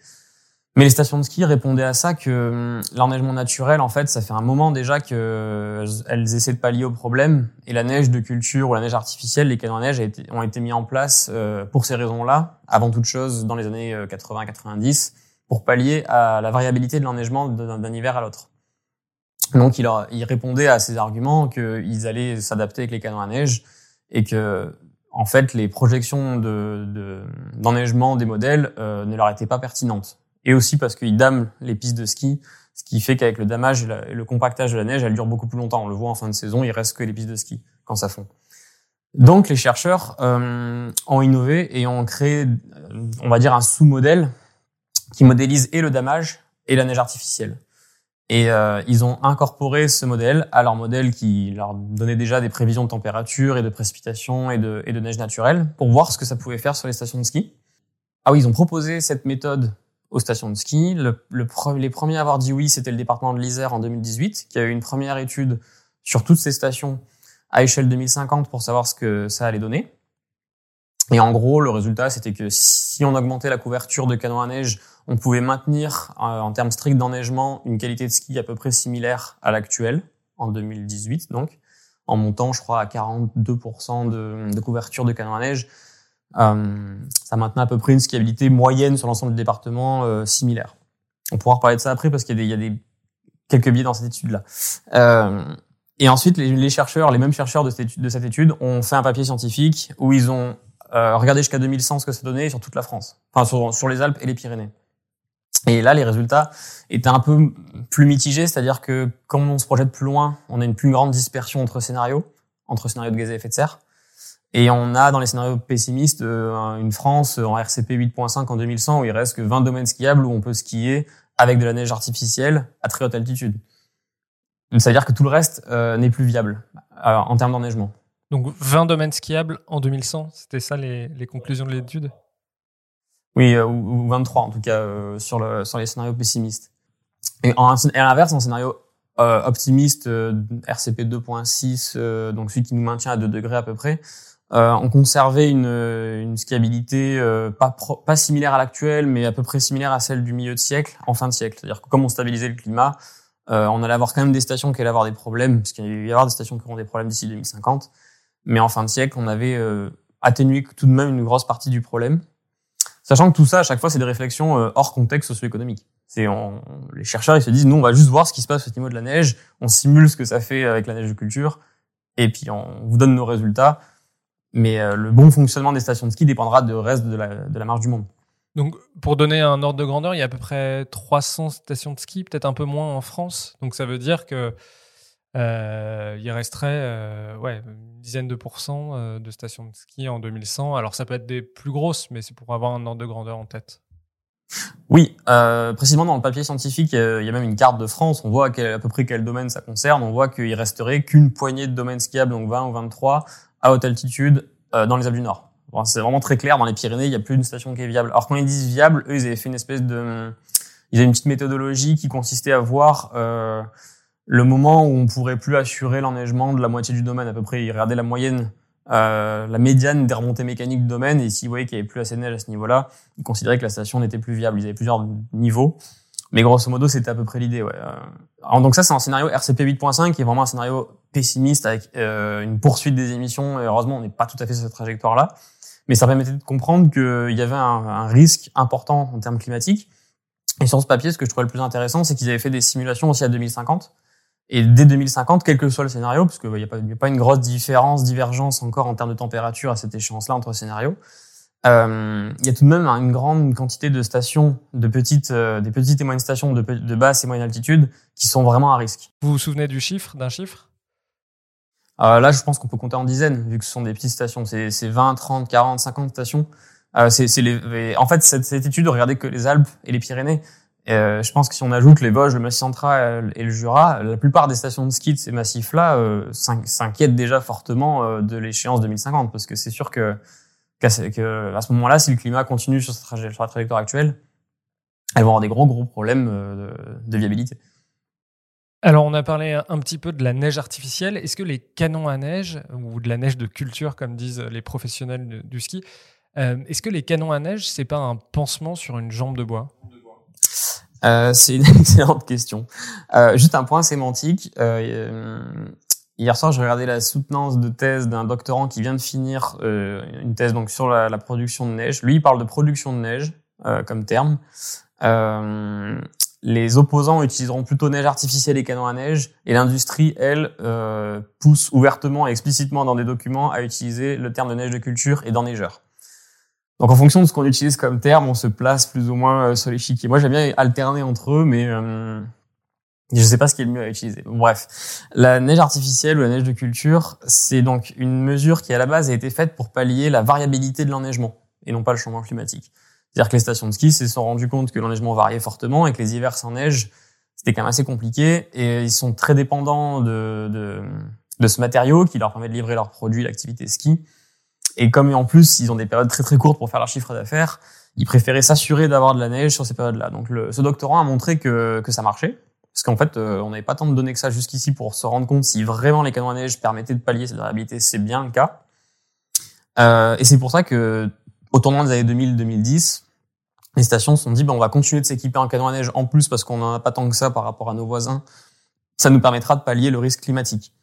Mais les stations de ski répondaient à ça que hum, l'enneigement naturel, en fait, ça fait un moment déjà que elles essaient de pallier au problème. Et la neige de culture ou la neige artificielle, les canons à neige ont été mis en place euh, pour ces raisons-là, avant toute chose dans les années 80-90 pour pallier à la variabilité de l'enneigement d'un hiver à l'autre. Donc il, leur, il répondait à ces arguments qu'ils allaient s'adapter avec les canons à neige et que en fait les projections de d'enneigement des modèles euh, ne leur étaient pas pertinentes. Et aussi parce qu'ils dament les pistes de ski, ce qui fait qu'avec le damage et, le compactage de la neige, elle dure beaucoup plus longtemps. On le voit en fin de saison, il reste que les pistes de ski quand ça fond. Donc les chercheurs euh, ont innové et ont créé, euh, on va dire, un sous-modèle qui modélise et le damage et la neige artificielle. Et euh, ils ont incorporé ce modèle à leur modèle qui leur donnait déjà des prévisions de température et de précipitation et de, et de neige naturelle pour voir ce que ça pouvait faire sur les stations de ski. Ah oui, ils ont proposé cette méthode aux stations de ski. Le, le, les premiers à avoir dit oui, c'était le département de l'Isère en 2018, qui a eu une première étude sur toutes ces stations à échelle 2050 pour savoir ce que ça allait donner. Et en gros, le résultat, c'était que si on augmentait la couverture de canons à neige, on pouvait maintenir, euh, en termes stricts d'enneigement, une qualité de ski à peu près similaire à l'actuelle, en 2018 donc, en montant, je crois, à 42% de, de, couverture de canons à neige. Euh, ça maintenait à peu près une skiabilité moyenne sur l'ensemble du département euh, similaire. On pourra reparler de ça après parce qu'il y y a des, quelques biais dans cette étude-là. Euh, et ensuite, les, les, chercheurs, les mêmes chercheurs de cette, étude, de cette étude ont fait un papier scientifique où ils ont euh, regardez jusqu'à 2100 ce que ça donnait sur toute la France, enfin sur, sur les Alpes et les Pyrénées. Et là, les résultats étaient un peu plus mitigés, c'est-à-dire que quand on se projette plus loin, on a une plus grande dispersion entre scénarios, entre scénarios de gaz à effet de serre. Et on a dans les scénarios pessimistes euh, une France en RCP 8.5 en 2100 où il reste que 20 domaines skiables où on peut skier avec de la neige artificielle à très haute altitude. C'est-à-dire que tout le reste euh, n'est plus viable en termes d'enneigement. Donc 20 domaines skiables en 2100, c'était ça les, les conclusions de l'étude? Oui, ou 23 en tout cas sur le sur les scénarios pessimistes. Et, en, à l'inverse, en scénario optimiste, RCP 2.6, donc celui qui nous maintient à 2 degrés à peu près, euh, on conservait une, une skiabilité euh, pas, pas similaire à l'actuelle, mais à peu près similaire à celle du milieu de siècle, en fin de siècle. C'est-à-dire que comme on stabilisait le climat, euh, on allait avoir quand même des stations qui allaient avoir des problèmes, parce qu'il y avoir des stations qui auront des problèmes d'ici 2050. Mais en fin de siècle, on avait euh, atténué tout de même une grosse partie du problème. Sachant que tout ça, à chaque fois, c'est des réflexions euh, hors contexte socio-économique. C'est les chercheurs, ils se disent, nous, on va juste voir ce qui se passe au niveau de la neige, on simule ce que ça fait avec la neige de culture, et puis on vous donne nos résultats mais euh, le bon fonctionnement des stations de ski dépendra du reste de la, de la marge du monde. Donc, pour donner un ordre de grandeur, il y a à peu près 300 stations de ski, peut-être un peu moins en France. Donc, ça veut dire que euh, il resterait euh, ouais, une dizaine de pourcents de stations de ski en 2100. Alors, ça peut être des plus grosses, mais c'est pour avoir un ordre de grandeur en tête. Oui, euh, précisément dans le papier scientifique, il y a même une carte de France. On voit à, à peu près quel domaine ça concerne. On voit qu'il resterait qu'une poignée de domaines skiables, donc 20 ou 23, à haute altitude euh, dans les Alpes du Nord. C'est vraiment très clair. Dans les Pyrénées, il n'y a plus une station qui est viable. Alors quand ils disent viable, eux, ils avaient fait une espèce de, ils avaient une petite méthodologie qui consistait à voir euh, le moment où on pourrait plus assurer l'enneigement de la moitié du domaine à peu près. Ils regardaient la moyenne, euh, la médiane des remontées mécaniques du domaine et s'ils voyaient qu'il y avait plus assez de neige à ce niveau-là, ils considéraient que la station n'était plus viable. Ils avaient plusieurs niveaux. Mais grosso modo, c'était à peu près l'idée. Ouais. Alors, donc ça, c'est un scénario RCP 8.5 qui est vraiment un scénario pessimiste avec euh, une poursuite des émissions. Et heureusement, on n'est pas tout à fait sur cette trajectoire-là. Mais ça permettait de comprendre qu'il y avait un, risque important en termes climatiques. Et sur ce papier, ce que je trouvais le plus intéressant, c'est qu'ils avaient fait des simulations aussi à 2050. Et dès 2050, quel que soit le scénario, parce qu'il n'y a pas une grosse différence, divergence encore en termes de température à cette échéance-là entre scénarios, euh, il y a tout de même une grande quantité de stations, de petites, euh, des petites et moyennes stations de, de basse et moyenne altitude qui sont vraiment à risque. Vous vous souvenez du chiffre, d'un chiffre? Euh, Là, je pense qu'on peut compter en dizaines, vu que ce sont des petites stations. C'est 20, 30, 40, 50 stations. Euh, c'est les, en fait, cette, cette, étude regardait que les Alpes et les Pyrénées. Euh, je pense que si on ajoute les Vosges, le Massif central et le Jura, la plupart des stations de ski de ces massifs-là euh, s'inquiètent déjà fortement euh, de l'échéance 2050, parce que c'est sûr que que à ce moment-là, si le climat continue sur, sur la trajectoire actuelle, elles vont avoir des gros gros problèmes euh, de, de viabilité. Alors, on a parlé un petit peu de la neige artificielle. Est-ce que les canons à neige, ou de la neige de culture, comme disent les professionnels du ski, euh, est-ce que les canons à neige, c'est pas un pansement sur une jambe de bois? Euh, C'est une excellente question. Euh, juste un point sémantique. Hier soir, j'ai regardé la soutenance de thèse d'un doctorant qui vient de finir euh, une thèse donc sur la, la, production de neige. Lui, il parle de production de neige euh, comme terme. Euh, les opposants utiliseront plutôt neige artificielle et canons à neige, et l'industrie, elle, euh, pousse ouvertement et explicitement dans des documents à utiliser le terme de neige de culture et d'enneigeur. Donc en fonction de ce qu'on utilise comme terme, on se place plus ou moins euh, sur l'échiquier. Moi, j'aime bien alterner entre eux, mais je sais pas ce qui est le mieux à utiliser. Bref, la neige artificielle ou la neige de culture, c'est donc une mesure qui à la base a été faite pour pallier la variabilité de l'enneigement et non pas le changement climatique. C'est-à-dire que les stations de ski se sont rendues compte que l'enneigement variait fortement et que les hivers sans neige, c'était quand même assez compliqué et ils sont très dépendants de, de, de ce matériau qui leur permet de livrer leurs produits, l'activité ski. Et comme en plus, ils ont des périodes très très courtes pour faire leur chiffre d'affaires, ils préféraient s'assurer d'avoir de la neige sur ces périodes-là. Donc le, ce doctorant a montré que, que ça marchait parce qu'en fait, euh, on n'avait pas tant de données que ça jusqu'ici pour se rendre compte si vraiment les canons à neige permettaient de pallier cette variabilité. C'est bien le cas. Euh, et c'est pour ça que, au tournant des années 2000-2010, les stations se sont dit, ben, on va continuer de s'équiper en canons à neige en plus parce qu'on n'en a pas tant que ça par rapport à nos voisins. Ça nous permettra de pallier le risque climatique.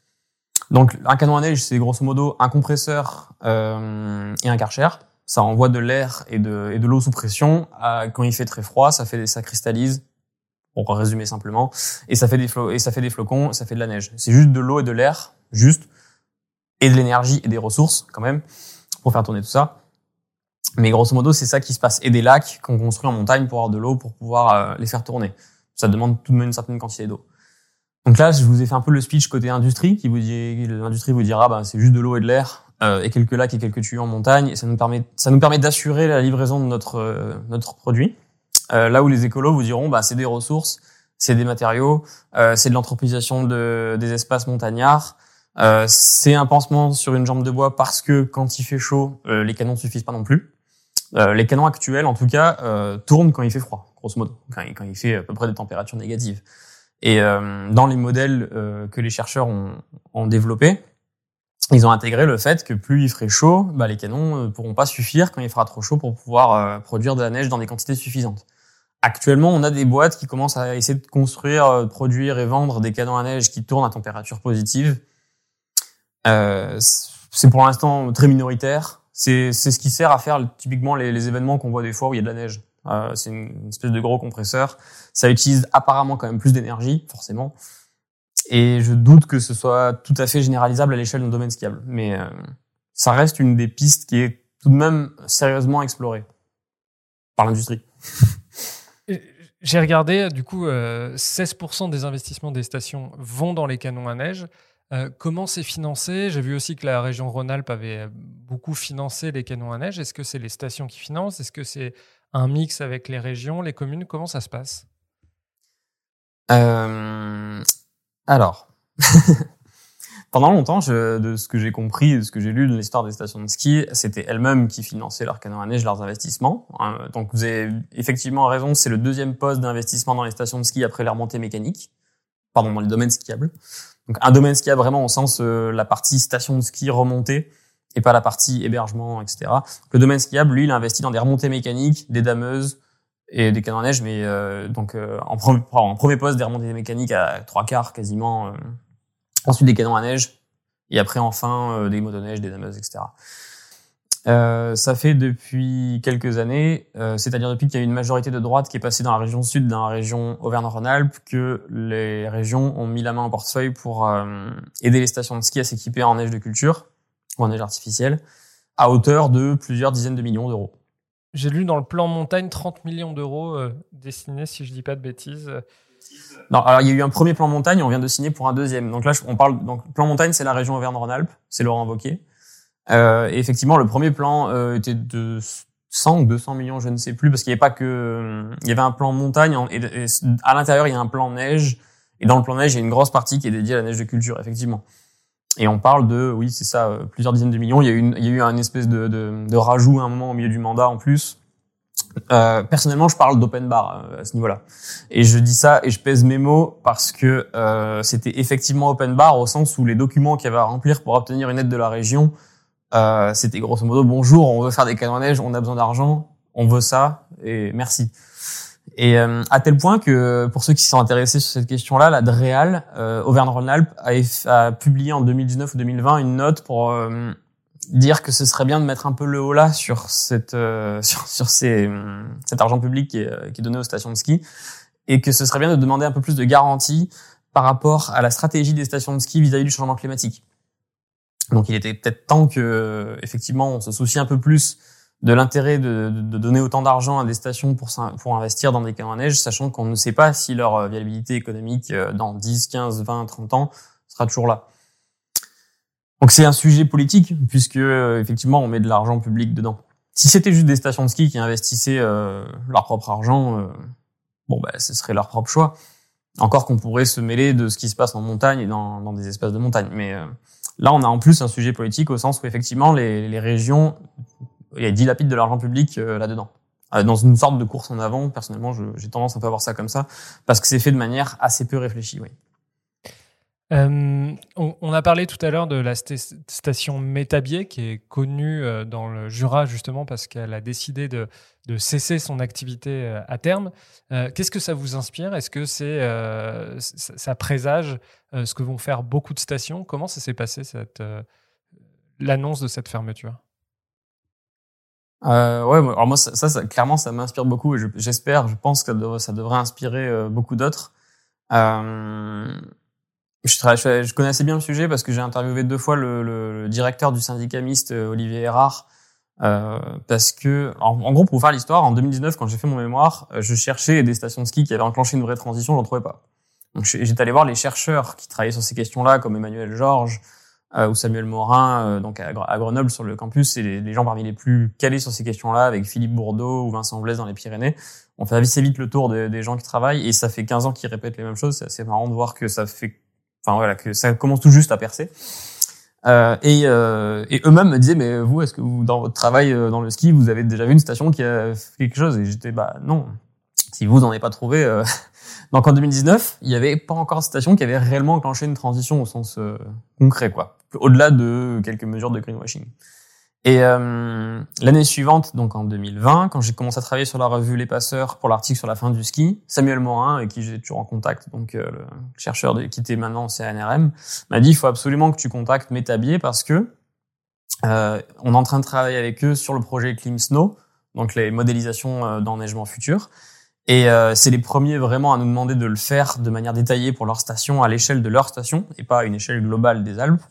Donc, un canon à neige, c'est grosso modo un compresseur euh, et un karcher. Ça envoie de l'air et de, et de l'eau sous pression. quand il fait très froid, ça fait, ça cristallise pour résumer simplement, et ça fait des et ça fait des flocons, ça fait de la neige. C'est juste de l'eau et de l'air, juste, et de l'énergie et des ressources quand même pour faire tourner tout ça. Mais grosso modo, c'est ça qui se passe. Et des lacs qu'on construit en montagne pour avoir de l'eau pour pouvoir euh, les faire tourner. Ça demande tout de même une certaine quantité d'eau. Donc là, je vous ai fait un peu le speech côté industrie, qui vous dit, l'industrie vous dira, bah, c'est juste de l'eau et de l'air, euh, et quelques lacs et quelques tuyaux en montagne, et ça nous permet, ça nous permet d'assurer la livraison de notre euh, notre produit. Euh, là où les écolos vous diront, bah, c'est des ressources, c'est des matériaux, euh, c'est de l'anthropisation de, des espaces montagnards, euh, c'est un pansement sur une jambe de bois parce que quand il fait chaud, les canons ne suffisent pas non plus. Euh, les canons actuels, en tout cas, euh, tournent quand il fait froid, grosso modo, quand il, fait à peu près des températures négatives. Et euh, dans les modèles euh, que les chercheurs ont, ont développés, ils ont intégré le fait que plus il ferait chaud, bah, les canons ne pourront pas suffire quand il fera trop chaud pour pouvoir euh, produire de la neige dans des quantités suffisantes. Actuellement, on a des boîtes qui commencent à essayer de construire, euh, produire et vendre des canons à neige qui tournent à température positive. Euh, c'est pour l'instant très minoritaire. C'est ce qui sert à faire typiquement les, événements qu'on voit des fois où il y a de la neige. Euh, c'est une espèce de gros compresseur. Ça utilise apparemment quand même plus d'énergie, forcément. Et je doute que ce soit tout à fait généralisable à l'échelle d'un domaine skiable. Mais euh, ça reste une des pistes qui est tout de même sérieusement explorée par l'industrie. J'ai regardé, du coup, euh, 16% des investissements des stations vont dans les canons à neige. Euh, comment c'est financé? J'ai vu aussi que la région Rhône-Alpes avait beaucoup financé les canons à neige. Est-ce que c'est les stations qui financent? Est-ce que c'est un mix avec les régions, les communes? Comment ça se passe? Euh, Alors, pendant longtemps, je, de ce que j'ai compris, de ce que j'ai lu de l'histoire des stations de ski, c'était elles-mêmes qui finançaient leurs canons à neige, leurs investissements. Euh, donc vous avez effectivement raison, c'est le deuxième poste d'investissement dans les stations de ski après les remontées mécaniques. Pardon, dans les domaines skiables. Donc un domaine skiable vraiment au sens euh, la partie station de ski remontée et pas la partie hébergement, etc. Le domaine skiable, lui, il investit dans des remontées mécaniques, des dameuses et des canons à neige, mais euh, donc euh, en, premier, poste des remontées mécaniques à trois quarts quasiment. euh, ensuite des canons à neige et après enfin euh, des motoneiges, des dameuses, etc. Euh, ça fait depuis quelques années, euh, c'est-à-dire depuis qu'il y a une majorité de droite qui est passée dans la région sud, dans la région Auvergne-Rhône-Alpes, que les régions ont mis la main au portefeuille pour aider les stations de ski à s'équiper en neige de culture ou en neige artificielle, à hauteur de plusieurs dizaines de millions d'euros. J'ai lu dans le plan montagne 30 millions d'euros euh, destinés, si je dis pas de bêtises. Non, alors il y a eu un premier plan montagne, on vient de signer pour un deuxième. Donc là, on parle donc plan montagne, c'est la région Auvergne-Rhône-Alpes, c'est Laurent Wauquiez. Euh, et effectivement, le premier plan euh, était de 100 ou 200 millions, je ne sais plus, parce qu'il n'y avait pas que, il y avait un plan montagne et à l'intérieur il y a un plan neige. Et dans le plan neige, il y a une grosse partie qui est dédiée à la neige de culture, effectivement. Et on parle de, oui, c'est ça, euh, plusieurs dizaines de millions. Il y a eu, il y a eu un espèce de, de, de rajout à un moment au milieu du mandat en plus. Euh, personnellement, je parle d'open bar euh, à ce niveau-là. Et je dis ça et je pèse mes mots parce que euh, c'était effectivement open bar au sens où les documents qu'il y avait à remplir pour obtenir une aide de la région, euh, c'était grosso modo bonjour, on veut faire des canons neige, on a besoin d'argent, on veut ça et merci. Et euh, à tel point que pour ceux qui sont intéressés sur cette question-là, la DREAL, euh, Auvergne-Rhône-Alpes, a, a publié en 2019 ou 2020 une note pour euh, dire que ce serait bien de mettre un peu le haut là sur cette euh, sur, sur ces, cet argent public qui est, euh, qui est donné aux stations de ski et que ce serait bien de demander un peu plus de garanties par rapport à la stratégie des stations de ski vis-à-vis du changement climatique. Donc il était peut-être temps que effectivement on se soucie un peu plus de l'intérêt de, de- donner autant d'argent à des stations pour, pour investir dans des canons à neige, sachant qu'on ne sait pas si leur euh, viabilité économique euh, dans 10, 15, 20, 30 ans sera toujours là. Donc c'est un sujet politique puisque euh, effectivement on met de l'argent public dedans. Si c'était juste des stations de ski qui investissaient euh, leur propre argent, euh, bon bah ce serait leur propre choix. Encore qu'on pourrait se mêler de ce qui se passe en montagne et dans, dans des espaces de montagne. Mais euh, là on a en plus un sujet politique au sens où effectivement les, les régions il y a dilapident de l'argent public euh, là-dedans. Euh, dans une sorte de course en avant, personnellement, j'ai tendance un peu à voir ça comme ça, parce que c'est fait de manière assez peu réfléchie. Euh, on, a parlé tout à l'heure de la sta- station Métabier, qui est connue dans le Jura justement parce qu'elle a décidé de, cesser son activité à terme. Qu'est-ce que ça vous inspire? Est-ce que ça, présage ce que vont faire beaucoup de stations? Comment ça s'est passé cette l'annonce de cette fermeture? Euh, ouais, alors moi, ça, ça, clairement, ça m'inspire beaucoup et je- j'espère, je, pense que ça devrait, inspirer euh, beaucoup d'autres. Euh, je, connais assez bien le sujet parce que j'ai interviewé deux fois le, le- le directeur du syndicat mixte, euh, Olivier Erard, euh, parce que, en, en gros, pour vous faire l'histoire, en 2019, quand j'ai fait mon mémoire, euh, je cherchais des stations de ski qui avaient enclenché une vraie transition, je n'en trouvais pas. J'étais allé voir les chercheurs qui travaillaient sur ces questions-là, comme Emmanuel Georges, ou Samuel Morin, euh, donc à, Gre- à Grenoble sur le campus, c'est les, gens parmi les plus calés sur ces questions-là, avec Philippe Bourdeau ou Vincent Blaise dans les Pyrénées. On fait assez vite le tour des- gens qui travaillent et ça fait 15 ans qu'ils répètent les mêmes choses. C'est assez marrant de voir que ça fait, enfin voilà, que ça commence tout juste à percer. Euh, et, euh, et eux-mêmes me disaient, mais vous, est-ce que vous, dans votre travail euh, dans le ski, vous avez déjà vu une station qui a fait quelque chose? Et j'étais, bah non. Si vous n'en avez pas trouvé. Euh... Donc en 2019, il y avait pas encore de station qui avait réellement enclenché une transition au sens euh, concret, quoi. Au-delà de quelques mesures de greenwashing. Et euh, l'année suivante, donc en 2020, quand j'ai commencé à travailler sur la revue Les Passeurs pour l'article sur la fin du ski, Samuel Morin, avec qui j'ai toujours en contact, donc euh, le chercheur de, qui était maintenant au CNRM, m'a dit il faut absolument que tu contactes Métabier parce que euh, on est en train de travailler avec eux sur le projet Clean Snow, donc les modélisations euh, d'enneigement futur. Et euh, c'est les premiers vraiment à nous demander de le faire de manière détaillée pour leur station, à l'échelle de leur station, et pas à une échelle globale des Alpes.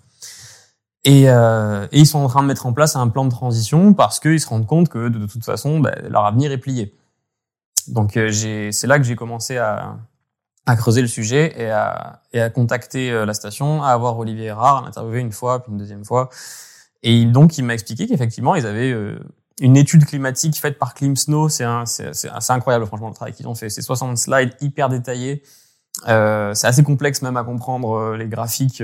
Et, euh, et, ils sont en train de mettre en place un plan de transition parce qu'ils se rendent compte que de, toute façon, bah, leur avenir est plié. Donc euh, c'est là que j'ai commencé à, à, creuser le sujet et à, et à contacter euh, la station, à avoir Olivier Erard, à l'interviewer une fois, puis une deuxième fois. Et donc il m'a expliqué qu'effectivement, ils avaient euh, une étude climatique faite par ClimSnow. C'est incroyable, franchement, le travail qu'ils ont fait. C'est 60 slides hyper détaillés. Euh, c'est assez complexe même à comprendre les graphiques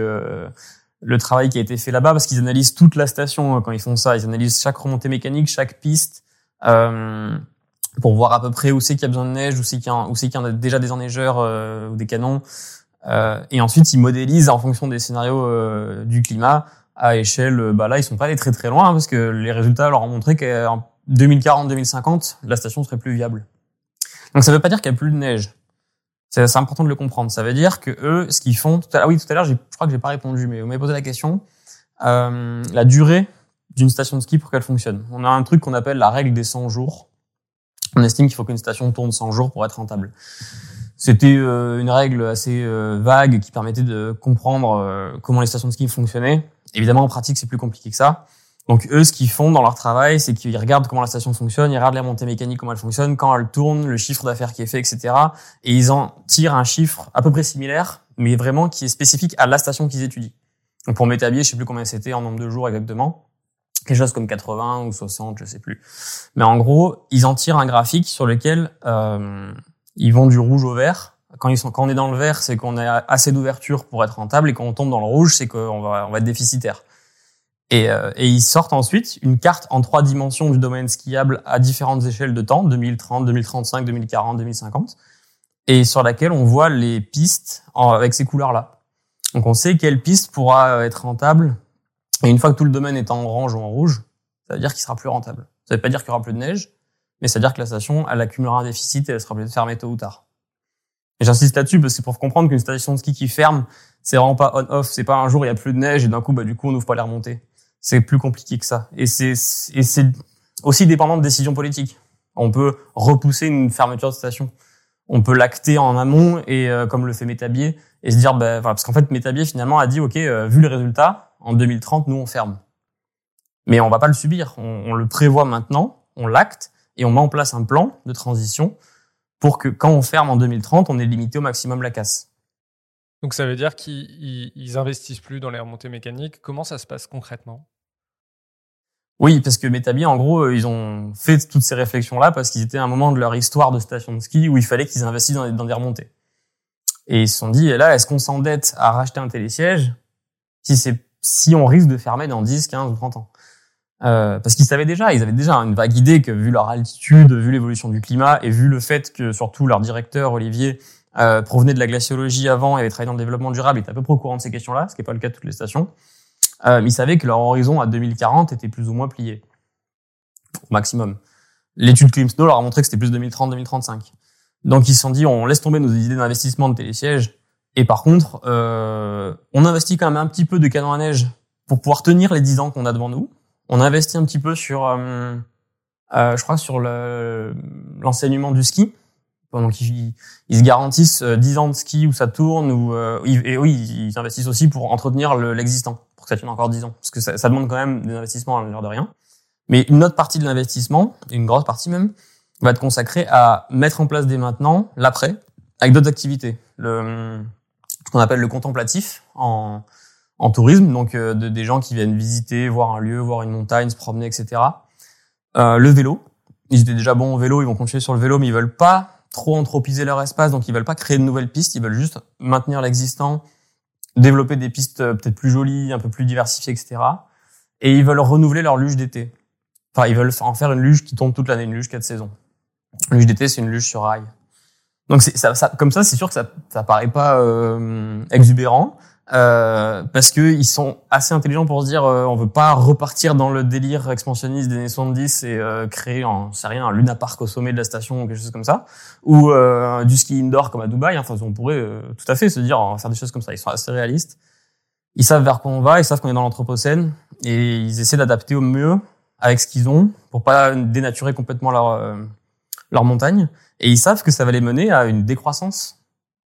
le travail qui a été fait là-bas parce qu'ils analysent toute la station hein, quand ils font ça. Ils analysent chaque remontée mécanique, chaque piste euh, pour voir à peu près où c'est qu'il y a besoin de neige, où c'est qu'il y, a, y a déjà des enneigeurs euh, ou des canons. Euh, et ensuite, ils modélisent en fonction des scénarios euh, du climat à échelle. Bah là, ils sont pas allés très très loin hein, parce que les résultats leur ont montré qu'en 2040-2050, la station serait plus viable. Donc ça veut pas dire qu'il y a plus de neige. C'est important de le comprendre. Ça veut dire que eux, ce qu'ils font, tout à, ah oui, tout à l'heure, je crois que j'ai pas répondu, mais vous m'avez posé la question. Euh, la durée d'une station de ski pour qu'elle fonctionne. On a un truc qu'on appelle la règle des 100 jours. On estime qu'il faut qu'une station tourne 100 jours pour être rentable. C'était euh, une règle assez euh, vague qui permettait de comprendre euh, comment les stations de ski fonctionnaient. Évidemment, en pratique, c'est plus compliqué que ça. Donc eux, ce qu'ils font dans leur travail, c'est qu'ils regardent comment la station fonctionne, ils regardent les montées mécaniques, comment elle fonctionne, quand elle tourne, le chiffre d'affaires qui est fait, etc. Et ils en tirent un chiffre à peu près similaire, mais vraiment qui est spécifique à la station qu'ils étudient. Donc pour Métabier, je sais plus combien c'était en nombre de jours exactement, quelque chose comme 80 ou 60, je sais plus. Mais en gros, ils en tirent un graphique sur lequel euh, ils vont du rouge au vert. Quand, ils sont, quand on est dans le vert, c'est qu'on a assez d'ouverture pour être rentable, et quand on tombe dans le rouge, c'est qu'on va, on va être déficitaire. Et, euh, et, ils sortent ensuite une carte en trois dimensions du domaine skiable à différentes échelles de temps, 2030, 2035, 2040, 2050, et sur laquelle on voit les pistes avec ces couleurs-là. Donc on sait quelle piste pourra être rentable, et une fois que tout le domaine est en orange ou en rouge, ça veut dire qu'il sera plus rentable. Ça veut pas dire qu'il y aura plus de neige, mais ça veut dire que la station, elle accumulera un déficit et elle sera obligée de fermer tôt ou tard. Et j'insiste là-dessus parce que c'est pour comprendre qu'une station de ski qui ferme, c'est vraiment pas on-off, c'est pas un jour il y a plus de neige et d'un coup, bah, du coup, on n'ouvre pas les remontées c'est plus compliqué que ça. Et c'est aussi dépendant de décisions politiques. On peut repousser une fermeture de station. On peut l'acter en amont et euh, comme le fait Métabier et se dire ben voilà parce qu'en fait Métabier finalement a dit ok euh, vu le résultat en 2030 nous on ferme. Mais on va pas le subir. On, on le prévoit maintenant, on l'acte et on met en place un plan de transition pour que quand on ferme en 2030 on ait limité au maximum la casse. Donc ça veut dire qu'ils investissent plus dans les remontées mécaniques. Comment ça se passe concrètement? Oui, parce que Métabier, en gros, ils ont fait toutes ces réflexions-là parce qu'ils étaient à un moment de leur histoire de station de ski où il fallait qu'ils investissent dans, des remontées. Et ils se sont dit, là, est-ce qu'on s'endette à racheter un télésiège si c'est si on risque de fermer dans 10, 15 ou 30 ans? Euh, parce qu'ils savaient déjà, ils avaient déjà une vague idée que vu leur altitude, vu l'évolution du climat et vu le fait que surtout leur directeur Olivier euh, provenait de la glaciologie avant et avait travaillé dans le développement durable, il était à peu près au courant de ces questions-là, ce qui n'est pas le cas de toutes les stations. Euh, ils savaient que leur horizon à 2040 était plus ou moins plié, au maximum. L'étude Climsnow leur a montré que c'était plus 2030-2035. Donc ils se sont dit, on laisse tomber nos idées d'investissement de télésièges, et par contre, euh, on investit quand même un petit peu de canon à neige pour pouvoir tenir les 10 ans qu'on a devant nous. On investit un petit peu sur, euh, euh je crois, sur l'enseignement du ski. Donc ils, ils, se garantissent 10 ans de ski où ça tourne, ou euh, et oui, ils investissent aussi pour entretenir l'existant ça tienne encore 10 ans. Parce que ça, ça demande quand même des investissements à l'heure de rien. Mais une autre partie de l'investissement, une grosse partie même, va être consacrée à mettre en place dès maintenant l'après, avec d'autres activités. Le, ce qu'on appelle le contemplatif en, en tourisme, donc euh, de, des gens qui viennent visiter, voir un lieu, voir une montagne, se promener, etc. Euh, le vélo. Ils étaient déjà bons au vélo, ils vont continuer sur le vélo, mais ils veulent pas trop anthropiser leur espace, donc ils veulent pas créer de nouvelles pistes, ils veulent juste maintenir l'existant développer des pistes peut-être plus jolies, un peu plus diversifiées, etc. Et ils veulent renouveler leur luge d'été. Enfin, ils veulent en faire une luge qui tombe toute l'année, une luge quatre saisons. Une luge d'été, c'est une luge sur rail. Donc ça, ça, comme ça, c'est sûr que ça, ça paraît pas euh, exubérant, euh, parce que ils sont assez intelligents pour se dire euh, on veut pas repartir dans le délire expansionniste des années 70 et euh, créer un c'est rien un Luna Park au sommet de la station ou quelque chose comme ça. Ou euh, du ski indoor comme à Dubaï. Enfin on pourrait euh, tout à fait se dire on va faire des choses comme ça. Ils sont assez réalistes. Ils savent vers quoi on va. Ils savent qu'on est dans l'anthropocène. Et ils essaient d'adapter au mieux avec ce qu'ils ont pour pas dénaturer complètement leur leur montagne. Et ils savent que ça va les mener à une décroissance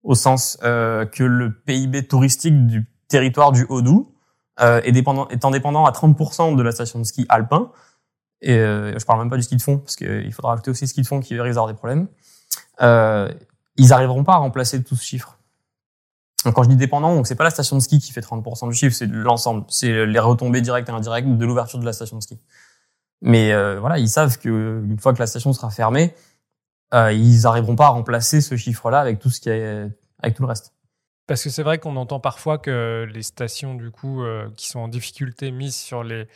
au sens euh, que le PIB touristique du territoire du Haut-Doubs euh, est dépendant, étant dépendant à 30% de la station de ski alpin. Et euh, je parle même pas du ski de fond, parce qu'il faudra ajouter aussi le ski de fond qui risque d'avoir des problèmes. Euh, ils arriveront pas à remplacer tout ce chiffre. Donc, quand je dis dépendant, donc c'est pas la station de ski qui fait 30% du chiffre, c'est l'ensemble, c'est les retombées directes et indirectes de l'ouverture de la station de ski. Mais euh, voilà, ils savent que une fois que la station sera fermée, euh, ils arriveront pas à remplacer ce chiffre-là avec tout ce qui est avec tout le reste. Parce que c'est vrai qu'on entend parfois que les stations du coup euh, qui sont en difficulté misent sur les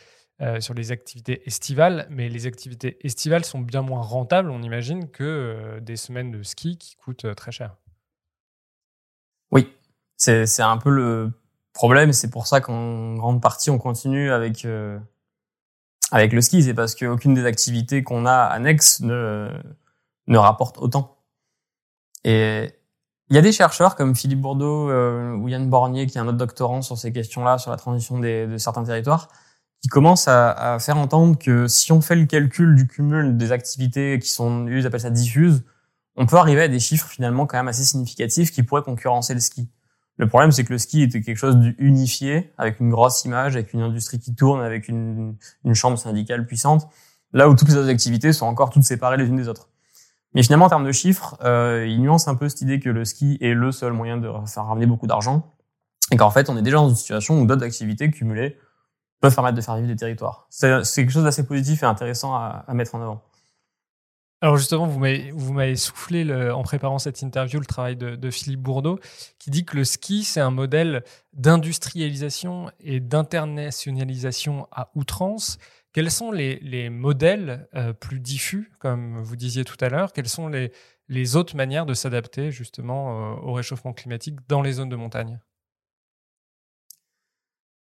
euh, sur les activités estivales, mais les activités estivales sont bien moins rentables, on imagine, que des semaines de ski qui coûtent très cher. Oui, c'est un peu le problème. C'est pour ça qu'en grande partie on continue avec avec le ski, c'est parce qu'aucune des activités qu'on a annexes ne ne rapporte autant. Et il y a des chercheurs comme Philippe Bourdeau euh, ou Yann Bornier, qui est un autre doctorant sur ces questions-là, sur la transition des, de certains territoires, qui commencent à, à, faire entendre que si on fait le calcul du cumul des activités qui sont, ils appellent ça diffuses, on peut arriver à des chiffres finalement quand même assez significatifs qui pourraient concurrencer le ski. Le problème, c'est que le ski était quelque chose d'unifié, avec une grosse image, avec une industrie qui tourne, avec une, une chambre syndicale puissante, là où toutes les autres activités sont encore toutes séparées les unes des autres. Mais finalement, en termes de chiffres, euh, il nuance un peu cette idée que le ski est le seul moyen de faire ramener beaucoup d'argent. Et qu'en fait, on est déjà dans une situation où d'autres activités cumulées peuvent permettre de faire vivre des territoires. C'est quelque chose d'assez positif et intéressant à, mettre en avant. Alors justement, vous m'avez soufflé en préparant cette interview le travail de, Philippe Bourdeau, qui dit que le ski, c'est un modèle d'industrialisation et d'internationalisation à outrance, quels sont les, les modèles euh, plus diffus, comme vous disiez tout à l'heure? Quelles sont les, les, autres manières de s'adapter justement euh, au réchauffement climatique dans les zones de montagne?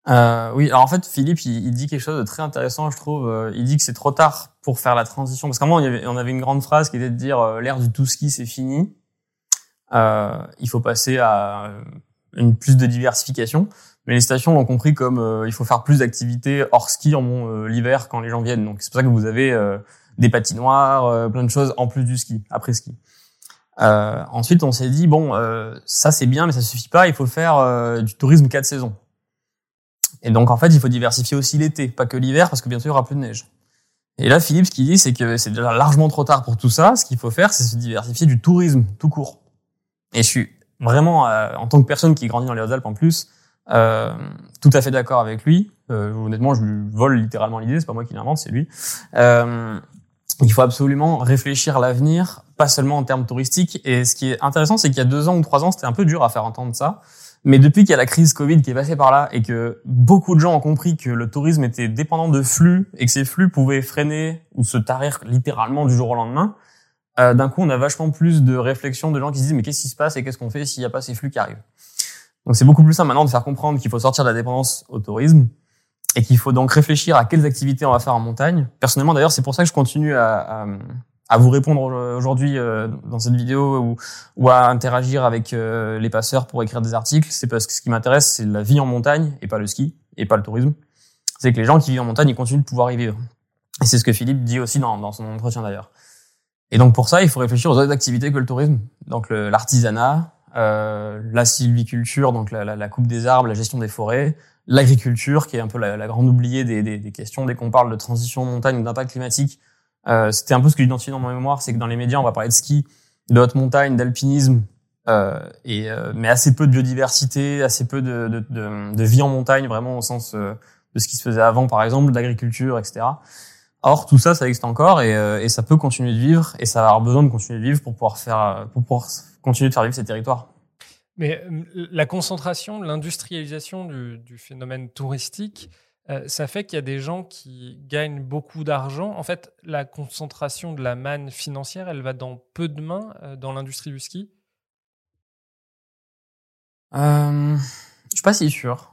Euh, oui, alors en fait, Philippe, il, il, dit quelque chose de très intéressant, je trouve. Euh, il dit que c'est trop tard pour faire la transition. Parce qu'à un on avait une grande phrase qui était de dire euh, l'ère du tout ski, c'est fini. Euh, il faut passer à une plus de diversification. Mais les stations l'ont compris comme euh, il faut faire plus d'activités hors ski en euh, l'hiver quand les gens viennent. Donc c'est pour ça que vous avez euh, des patinoires, plein de choses en plus du ski, après ski. ensuite, on s'est dit bon, ça c'est bien, mais ça suffit pas. Il faut faire du tourisme quatre saisons. Et donc en fait, il faut diversifier aussi l'été, pas que l'hiver, parce que bientôt il y aura plus de neige. Et là, Philippe, ce qu'il dit, c'est que c'est déjà largement trop tard pour tout ça. Ce qu'il faut faire, c'est se diversifier du tourisme tout court. Et je suis vraiment, en tant que personne qui grandit dans les Hautes-Alpes en plus, euh, tout à fait d'accord avec lui. Euh, honnêtement, je lui vole littéralement l'idée. C'est pas moi qui l'invente, c'est lui. Euh, il faut absolument réfléchir à l'avenir, pas seulement en termes touristiques. Et ce qui est intéressant, c'est qu'il y a deux ans ou trois ans, c'était un peu dur à faire entendre ça. Mais depuis qu'il y a la crise Covid qui est passée par là et que beaucoup de gens ont compris que le tourisme était dépendant de flux et que ces flux pouvaient freiner ou se tarir littéralement du jour au lendemain, euh, d'un coup, on a vachement plus de réflexions de gens qui se disent mais qu'est-ce qui se passe et qu'est-ce qu'on fait s'il n'y a pas ces flux qui arrivent? Donc c'est beaucoup plus simple maintenant de faire comprendre qu'il faut sortir de la dépendance au tourisme et qu'il faut donc réfléchir à quelles activités on va faire en montagne. Personnellement d'ailleurs, c'est pour ça que je continue à, à, à vous répondre aujourd'hui euh, dans cette vidéo ou, ou, à interagir avec euh, les passeurs pour écrire des articles. C'est parce que ce qui m'intéresse, c'est la vie en montagne et pas le ski et pas le tourisme. C'est que les gens qui vivent en montagne, ils continuent de pouvoir y vivre. Et c'est ce que Philippe dit aussi dans, dans son entretien d'ailleurs. Et donc pour ça, il faut réfléchir aux autres activités que le tourisme. Donc l'artisanat, euh, la sylviculture, donc la, la, la, coupe des arbres, la gestion des forêts, l'agriculture, qui est un peu la, la grande oubliée des, des, des, questions dès qu'on parle de transition montagne ou d'impact climatique. Euh, C'était un peu ce que j'identifiais dans ma mémoire, c'est que dans les médias, on va parler de ski, de haute montagne, d'alpinisme, euh, et euh, mais assez peu de biodiversité, assez peu de, de, de, de, vie en montagne, vraiment au sens euh, de ce qui se faisait avant, par exemple, d'agriculture, etc. Or, tout ça, ça existe encore et, euh, et, ça peut continuer de vivre et ça va besoin de continuer de vivre pour pouvoir faire, pour pouvoir continuer de faire vivre ces territoires. Mais la concentration, l'industrialisation du, du, phénomène touristique, ça fait qu'il y a des gens qui gagnent beaucoup d'argent. En fait, la concentration de la manne financière, elle va dans peu de mains dans l'industrie du ski? Euh, Je suis pas si sûr.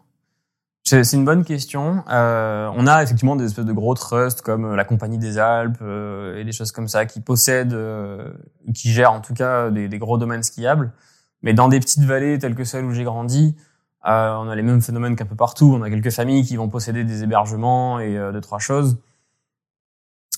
C'est une bonne question. Euh, on a effectivement des espèces de gros trusts comme euh, la Compagnie des Alpes euh, et des choses comme ça qui possèdent, euh, qui gèrent en tout cas des, des, gros domaines skiables. Mais dans des petites vallées telles que celle où j'ai grandi, euh, on a les mêmes phénomènes qu'un peu partout. On a quelques familles qui vont posséder des hébergements et deux trois choses.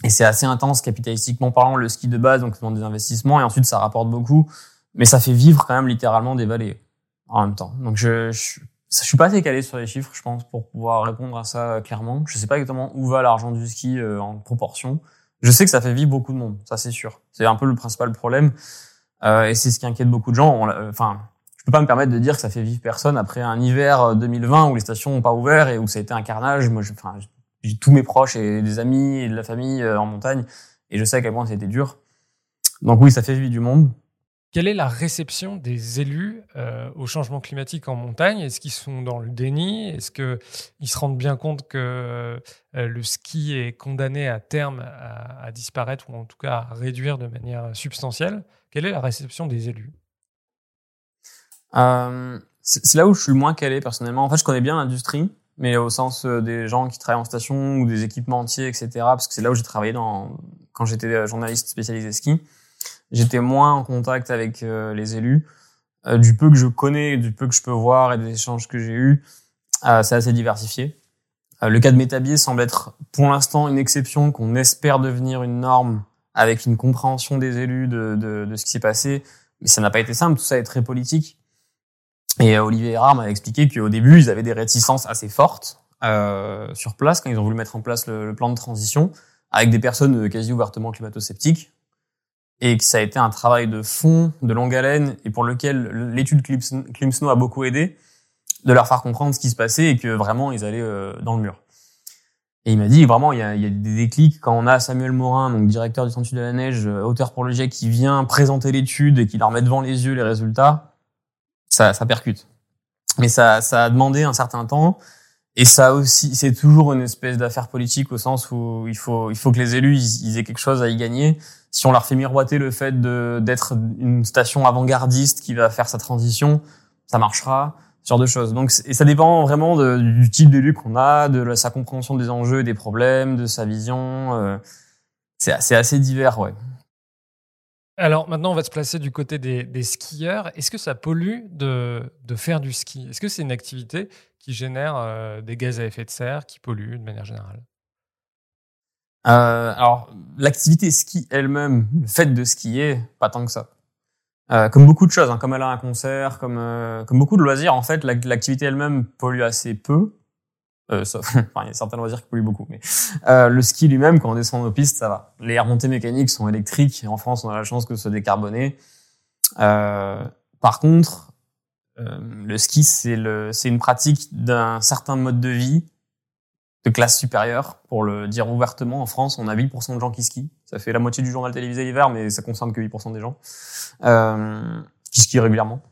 Et c'est assez intense capitalistiquement parlant le ski de base, donc demande des investissements et ensuite ça rapporte beaucoup, mais ça fait vivre quand même littéralement des vallées en même temps. Donc je, je je suis pas assez calé sur les chiffres, je pense, pour pouvoir répondre à ça euh, clairement. Je sais pas exactement où va l'argent du ski euh, en proportion. Je sais que ça fait vivre beaucoup de monde, ça c'est sûr. C'est un peu le principal problème, euh, et c'est ce qui inquiète beaucoup de gens. Euh, enfin, je peux pas me permettre de dire que ça fait vivre personne après un hiver 2020 où les stations n'ont pas ouvert et où ça a été un carnage. Moi, enfin, j'ai tous mes proches et des amis et de la famille en montagne, et je sais à quel point été dur. Donc oui, ça fait vivre du monde. Quelle est la réception des élus euh, au changement climatique en montagne? Est-ce qu'ils sont dans le déni? Est-ce qu'ils se rendent bien compte que euh, le ski est condamné à terme à, disparaître ou en tout cas à réduire de manière substantielle? Quelle est la réception des élus? Euh, C'est là où je suis moins calé personnellement. En fait, je connais bien l'industrie, mais au sens des gens qui travaillent en station ou des équipements entiers, etc. Parce que c'est là où j'ai travaillé quand j'étais journaliste spécialisé ski. J'étais moins en contact avec euh, les élus. Euh, du peu que je connais, du peu que je peux voir et des échanges que j'ai eus, euh, c'est assez diversifié. le cas de Métabier semble être pour l'instant une exception qu'on espère devenir une norme avec une compréhension des élus de, de, de ce qui s'est passé. Mais ça n'a pas été simple, tout ça est très politique. Et Olivier Erard m'a expliqué qu'au début, ils avaient des réticences assez fortes euh, sur place quand ils ont voulu mettre en place le, le plan de transition, avec des personnes quasi ouvertement climato-sceptiques, et que ça a été un travail de fond, de longue haleine, et pour lequel l'étude Klimsno a beaucoup aidé, de leur faire comprendre ce qui se passait et que vraiment ils allaient euh, dans le mur. Et il m'a dit vraiment il y a, il y a des déclics quand on a Samuel Morin, donc directeur du Centre de la Neige, euh, auteur pour le GIEC, qui vient présenter l'étude et qui leur met devant les yeux les résultats, ça, ça percute. Mais ça, ça a demandé un certain temps. Et ça aussi, c'est toujours une espèce d'affaire politique au sens où il faut, il faut que les élus ils aient quelque chose à y gagner si on leur fait miroiter le fait d'être une station avant-gardiste qui va faire sa transition, ça marchera, ce genre de choses. Donc, et ça dépend vraiment du type d'élu qu'on a, de sa compréhension des enjeux des problèmes, de sa vision. Euh, c'est assez divers, ouais. Alors maintenant, on va se placer du côté des, skieurs. Est-ce que ça pollue de, de faire du ski? Est-ce que c'est une activité qui génère euh, des gaz à effet de serre, qui pollue de manière générale? Euh, alors, l'activité ski elle-même, le fait de skier, pas tant que ça. Euh, comme beaucoup de choses, hein, comme aller à un concert, comme euh, comme beaucoup de loisirs, en fait, l'activité elle-même pollue assez peu. Euh, sauf, enfin, il y a certains loisirs qui polluent beaucoup, mais euh, le ski lui-même, quand on descend nos pistes, ça va. Les remontées mécaniques sont électriques. En France, on a la chance que ce soit décarboné. par contre, le ski, c'est le, c'est une pratique d'un certain mode de vie de classe supérieure, pour le dire ouvertement. En France, on a 8% de gens qui skient. Ça fait la moitié du journal télévisé l'hiver, mais ça concerne que 8% des gens euh, qui skient régulièrement.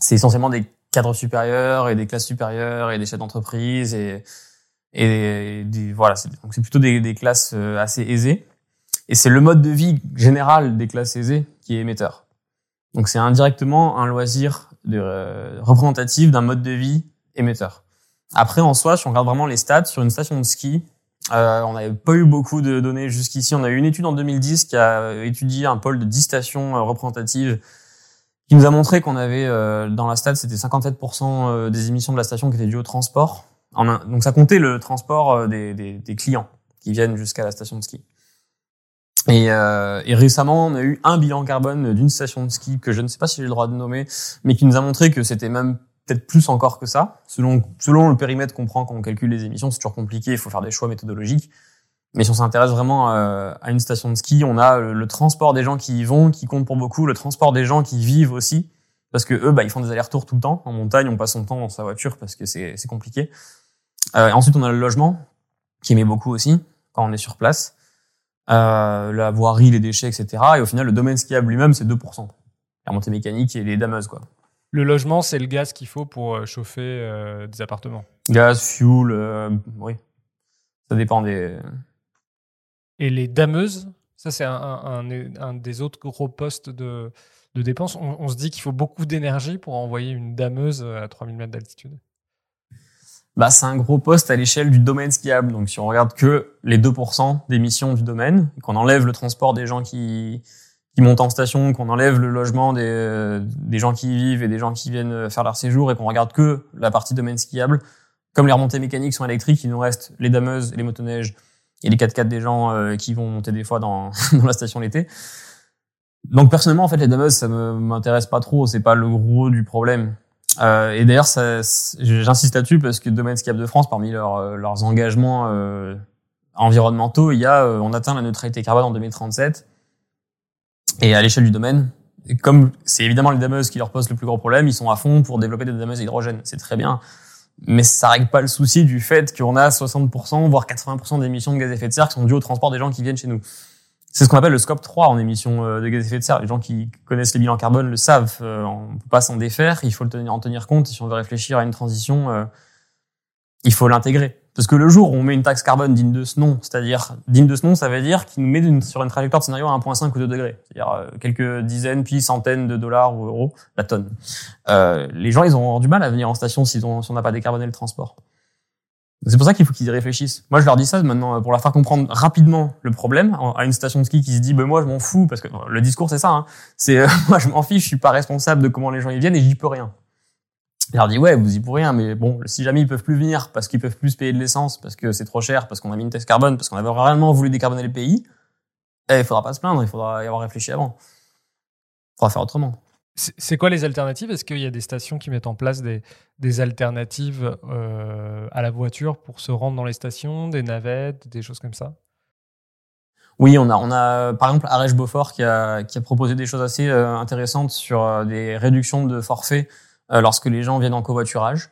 C'est essentiellement des cadres supérieurs et des classes supérieures et des chefs d'entreprise et, et des, voilà. Donc c'est plutôt des, classes euh, assez aisées. Et c'est le mode de vie général des classes aisées qui est émetteur. Donc c'est indirectement un loisir de, euh, représentatif d'un mode de vie émetteur. Après, en soi, si on regarde vraiment les stats sur une station de ski, euh, on n'avait pas eu beaucoup de données jusqu'ici. On a eu une étude en 2010 qui a étudié un pôle de 10 stations représentatives qui nous a montré qu'on avait euh, dans la stade, c'était 57% euh, des émissions de la station qui étaient dues au transport. donc ça comptait le transport des, des, des clients qui viennent jusqu'à la station de ski. Et, euh, et, récemment, on a eu un bilan carbone d'une station de ski que je ne sais pas si j'ai le droit de nommer, mais qui nous a montré que c'était même peut-être plus encore que ça. Selon, selon le périmètre qu'on prend quand on calcule les émissions, c'est toujours compliqué, il faut faire des choix méthodologiques. Mais si on s'intéresse vraiment euh, à une station de ski, on a le, transport des gens qui y vont, qui compte pour beaucoup, le transport des gens qui vivent aussi, parce que eux, bah, ils font des allers-retours tout le temps. En montagne, on passe son temps dans sa voiture parce que c'est compliqué. Euh, ensuite, on a le logement, qui émet beaucoup aussi, quand on est sur place. Euh, la voirie, les déchets, etc. Et au final, le domaine skiable lui-même, c'est 2%. La montée mécanique et les dameuses, quoi Le logement, c'est le gaz qu'il faut pour chauffer des appartements. Gaz, fuel, oui. Ça dépend des. Et les dameuses, ça c'est un, un, des autres gros postes de, de dépenses. On, se dit qu'il faut beaucoup d'énergie pour envoyer une dameuse à 3000 mètres d'altitude. Bah, c'est un gros poste à l'échelle du domaine skiable. Donc, si on regarde que les 2% d'émissions du domaine, qu'on enlève le transport des gens qui, qui montent en station, qu'on enlève le logement des, des gens qui y vivent et des gens qui viennent faire leur séjour et qu'on regarde que la partie domaine skiable, comme les remontées mécaniques sont électriques, il nous reste les dameuses et les motoneiges et les 4x4 des gens euh, qui vont monter des fois dans, dans la station l'été. Donc personnellement, en fait, les dameuses, ça m'intéresse pas trop. C'est pas le gros du problème. Euh, et d'ailleurs, j'insiste là-dessus parce que Domaine Skiable de France, parmi leurs, euh, leurs engagements euh, environnementaux, il y a, on atteint la neutralité carbone en 2037. Et à l'échelle du domaine, comme c'est évidemment les dameuses qui leur posent le plus gros problème, ils sont à fond pour développer des dameuses hydrogène. C'est très bien mais ça règle pas le souci du fait qu'on a 60%, voire 80% d'émissions de gaz à effet de serre qui sont dues au transport des gens qui viennent chez nous. C'est ce qu'on appelle le scope 3 en émissions euh, de gaz à effet de serre. Les gens qui connaissent les bilans carbone le savent. Euh, on peut pas s'en défaire. Il faut le tenir, en tenir compte. Si on veut réfléchir à une transition, euh, il faut l'intégrer. Parce que le jour où on met une taxe carbone digne de ce nom, c'est-à-dire digne de ce nom, ça veut dire qu'il nous met sur une trajectoire de scénario à 1,5 ou 2 degrés, c'est-à-dire euh, quelques dizaines puis centaines de dollars ou euros la tonne. Euh, les gens, ils ont du mal à venir en station si on n'a pas décarboné le transport. C'est pour ça qu'il faut qu'ils y réfléchissent. Moi, je leur dis ça maintenant pour leur faire comprendre rapidement le problème à une station de ski qui se dit, ben moi, je m'en fous parce que le discours c'est ça. Hein. c'est euh, moi, je m'en fiche, je suis pas responsable de comment les gens y viennent et j'y peux rien. Il leur dit ouais, vous y pour rien, mais bon, si jamais ils peuvent plus venir parce qu'ils peuvent plus payer de l'essence, parce que c'est trop cher, parce qu'on a mis une taxe carbone, parce qu'on avait réellement voulu décarboner le pays, eh, il faudra pas se plaindre, il faudra y avoir réfléchi avant. Il faudra faire autrement. C'est quoi les alternatives? Est-ce qu'il y a des stations qui mettent en place des, des alternatives euh, à la voiture pour se rendre dans les stations, des navettes, des choses comme ça? Oui, on a, on a par exemple Arèche Beaufort qui a, qui a proposé des choses assez euh, intéressantes sur euh, des réductions de forfaits lorsque les gens viennent en covoiturage.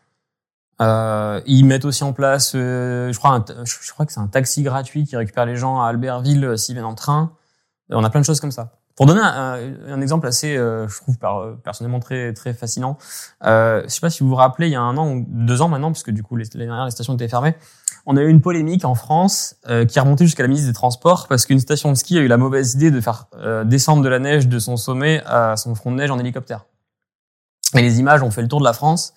Euh, ils mettent aussi en place, euh, je crois, je crois que c'est un taxi gratuit qui récupère les gens à Albertville euh, s'ils viennent en train. On a plein de choses comme ça. Pour donner un, exemple assez, je trouve personnellement très très fascinant. Euh, je sais pas si vous vous rappelez, il y a un an ou deux ans maintenant, parce que du coup l'année dernière les stations étaient fermées, on a eu une polémique en France euh, qui a remonté jusqu'à la ministre des Transports parce qu'une station de ski a eu la mauvaise idée de faire descendre de la neige de son sommet à son front de neige en hélicoptère. Et les images ont fait le tour de la France.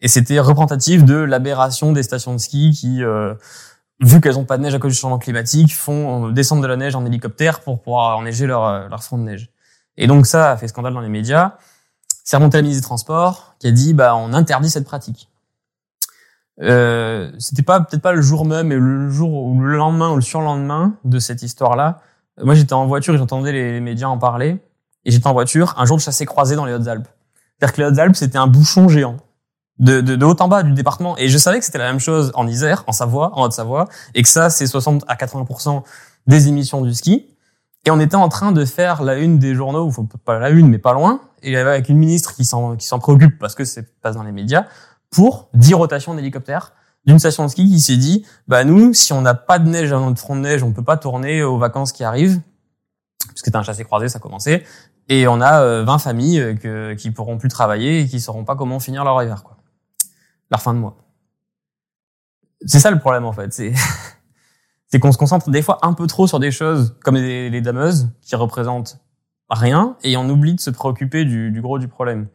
Et c'était représentatif de l'aberration des stations de ski qui, euh, vu qu'elles ont pas de neige à cause du changement climatique, font euh, descendre de la neige en hélicoptère pour pouvoir enneiger leur, euh, leur front de neige. Et donc ça a fait scandale dans les médias. C'est remonté à la ministre des Transports qui a dit bah on interdit cette pratique. Euh, c'était pas peut-être pas le jour même, mais le jour ou le lendemain ou le surlendemain de cette histoire-là. Moi j'étais en voiture et j'entendais les, médias en parler. Et j'étais en voiture un jour de chassé croisé dans les Hautes-Alpes. C'est-à-dire que les Hautes-Alpes, c'était un bouchon géant. De, de, de, haut en bas du département. Et je savais que c'était la même chose en Isère, en Savoie, en Haute-Savoie, et que ça, c'est 60 à 80% des émissions du ski. Et on était en train de faire la une des journaux, ou pas la une, mais pas loin, et avec une ministre qui s'en qui s'en préoccupe parce que c'est pas dans les médias, pour 10 rotations d'hélicoptères d'une station de ski qui s'est dit, bah nous, si on n'a pas de neige à notre front de neige, on peut pas tourner aux vacances qui arrivent, puisque c'était un chassé croisé, ça commençait. Et on a 20 euh, familles euh, que, qui pourront plus travailler et qui sauront pas comment finir leur hiver, quoi. Leur fin de mois. C'est ça le problème, en fait. C'est, c'est qu'on se concentre des fois un peu trop sur des choses comme les, les dameuses qui représentent rien et on oublie de se préoccuper du, du gros du problème.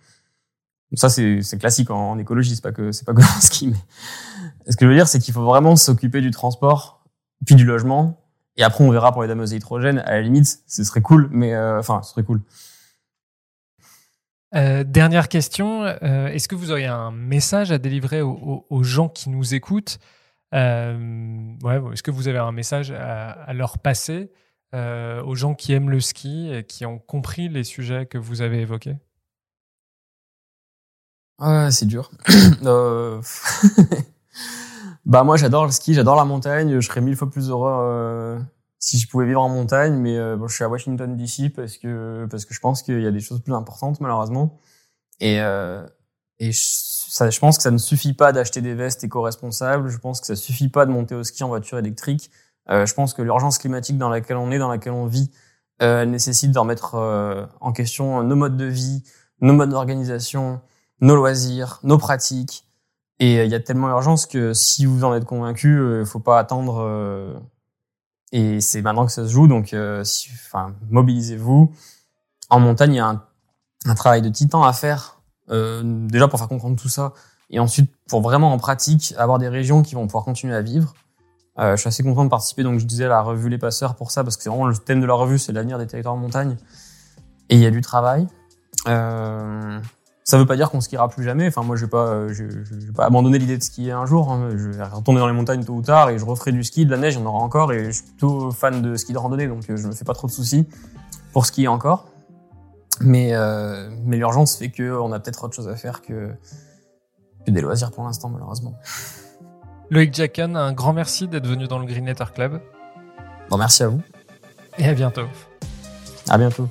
Ça, c'est, c'est classique en, en, écologie, c'est pas que, c'est pas que en ski, mais ce que je veux dire, c'est qu'il faut vraiment s'occuper du transport, puis du logement, et après, on verra pour les dameuses hydrogène. À la limite, ce serait cool, mais euh, enfin, ce serait cool. Euh, dernière question, euh, est-ce que vous auriez un message à délivrer aux, gens qui nous écoutent? Ouais, Est-ce que vous avez un message à, leur passer aux gens qui aiment le ski et qui ont compris les sujets que vous avez évoqués? Ah, c'est dur. bah moi j'adore le ski, j'adore la montagne. Je serais mille fois plus heureux si je pouvais vivre en montagne, mais euh, bon, je suis à Washington DC parce que parce que je pense qu'il y a des choses plus importantes malheureusement. Et euh, et je, ça, je pense que ça ne suffit pas d'acheter des vestes éco-responsables. Je pense que ça suffit pas de monter au ski en voiture électrique. Euh, je pense que l'urgence climatique dans laquelle on est, dans laquelle on vit, euh, elle nécessite de remettre euh, en question nos modes de vie, nos modes d'organisation, nos loisirs, nos pratiques. Et il y a tellement d'urgence que si vous en êtes convaincu, il faut pas attendre. et c'est maintenant que ça se joue, donc mobilisez-vous. En montagne, il y a un, travail de titan à faire, déjà pour faire comprendre tout ça, et ensuite pour vraiment en pratique avoir des régions qui vont pouvoir continuer à vivre. Euh, je suis assez content de participer, donc je disais à la revue Les Passeurs pour ça, parce que c'est vraiment le thème de la revue, c'est l'avenir des territoires en montagne. Et il y a du travail. Euh, ça veut pas dire qu'on skiera plus jamais. Enfin, moi, je vais pas, je, je, vais pas abandonner l'idée de skier un jour. Hein. Je vais retourner dans les montagnes tôt ou tard et je referai du ski, de la neige, il y en aura encore. Et je suis plutôt fan de ski de randonnée, donc euh, je me fais pas trop de soucis pour skier encore. Mais, euh, mais l'urgence fait que on a peut-être autre chose à faire que, que des loisirs pour l'instant, malheureusement. Loïc Jacken, un grand merci d'être venu dans le Green Letter Club. Bon, merci à vous. Et à bientôt. À bientôt.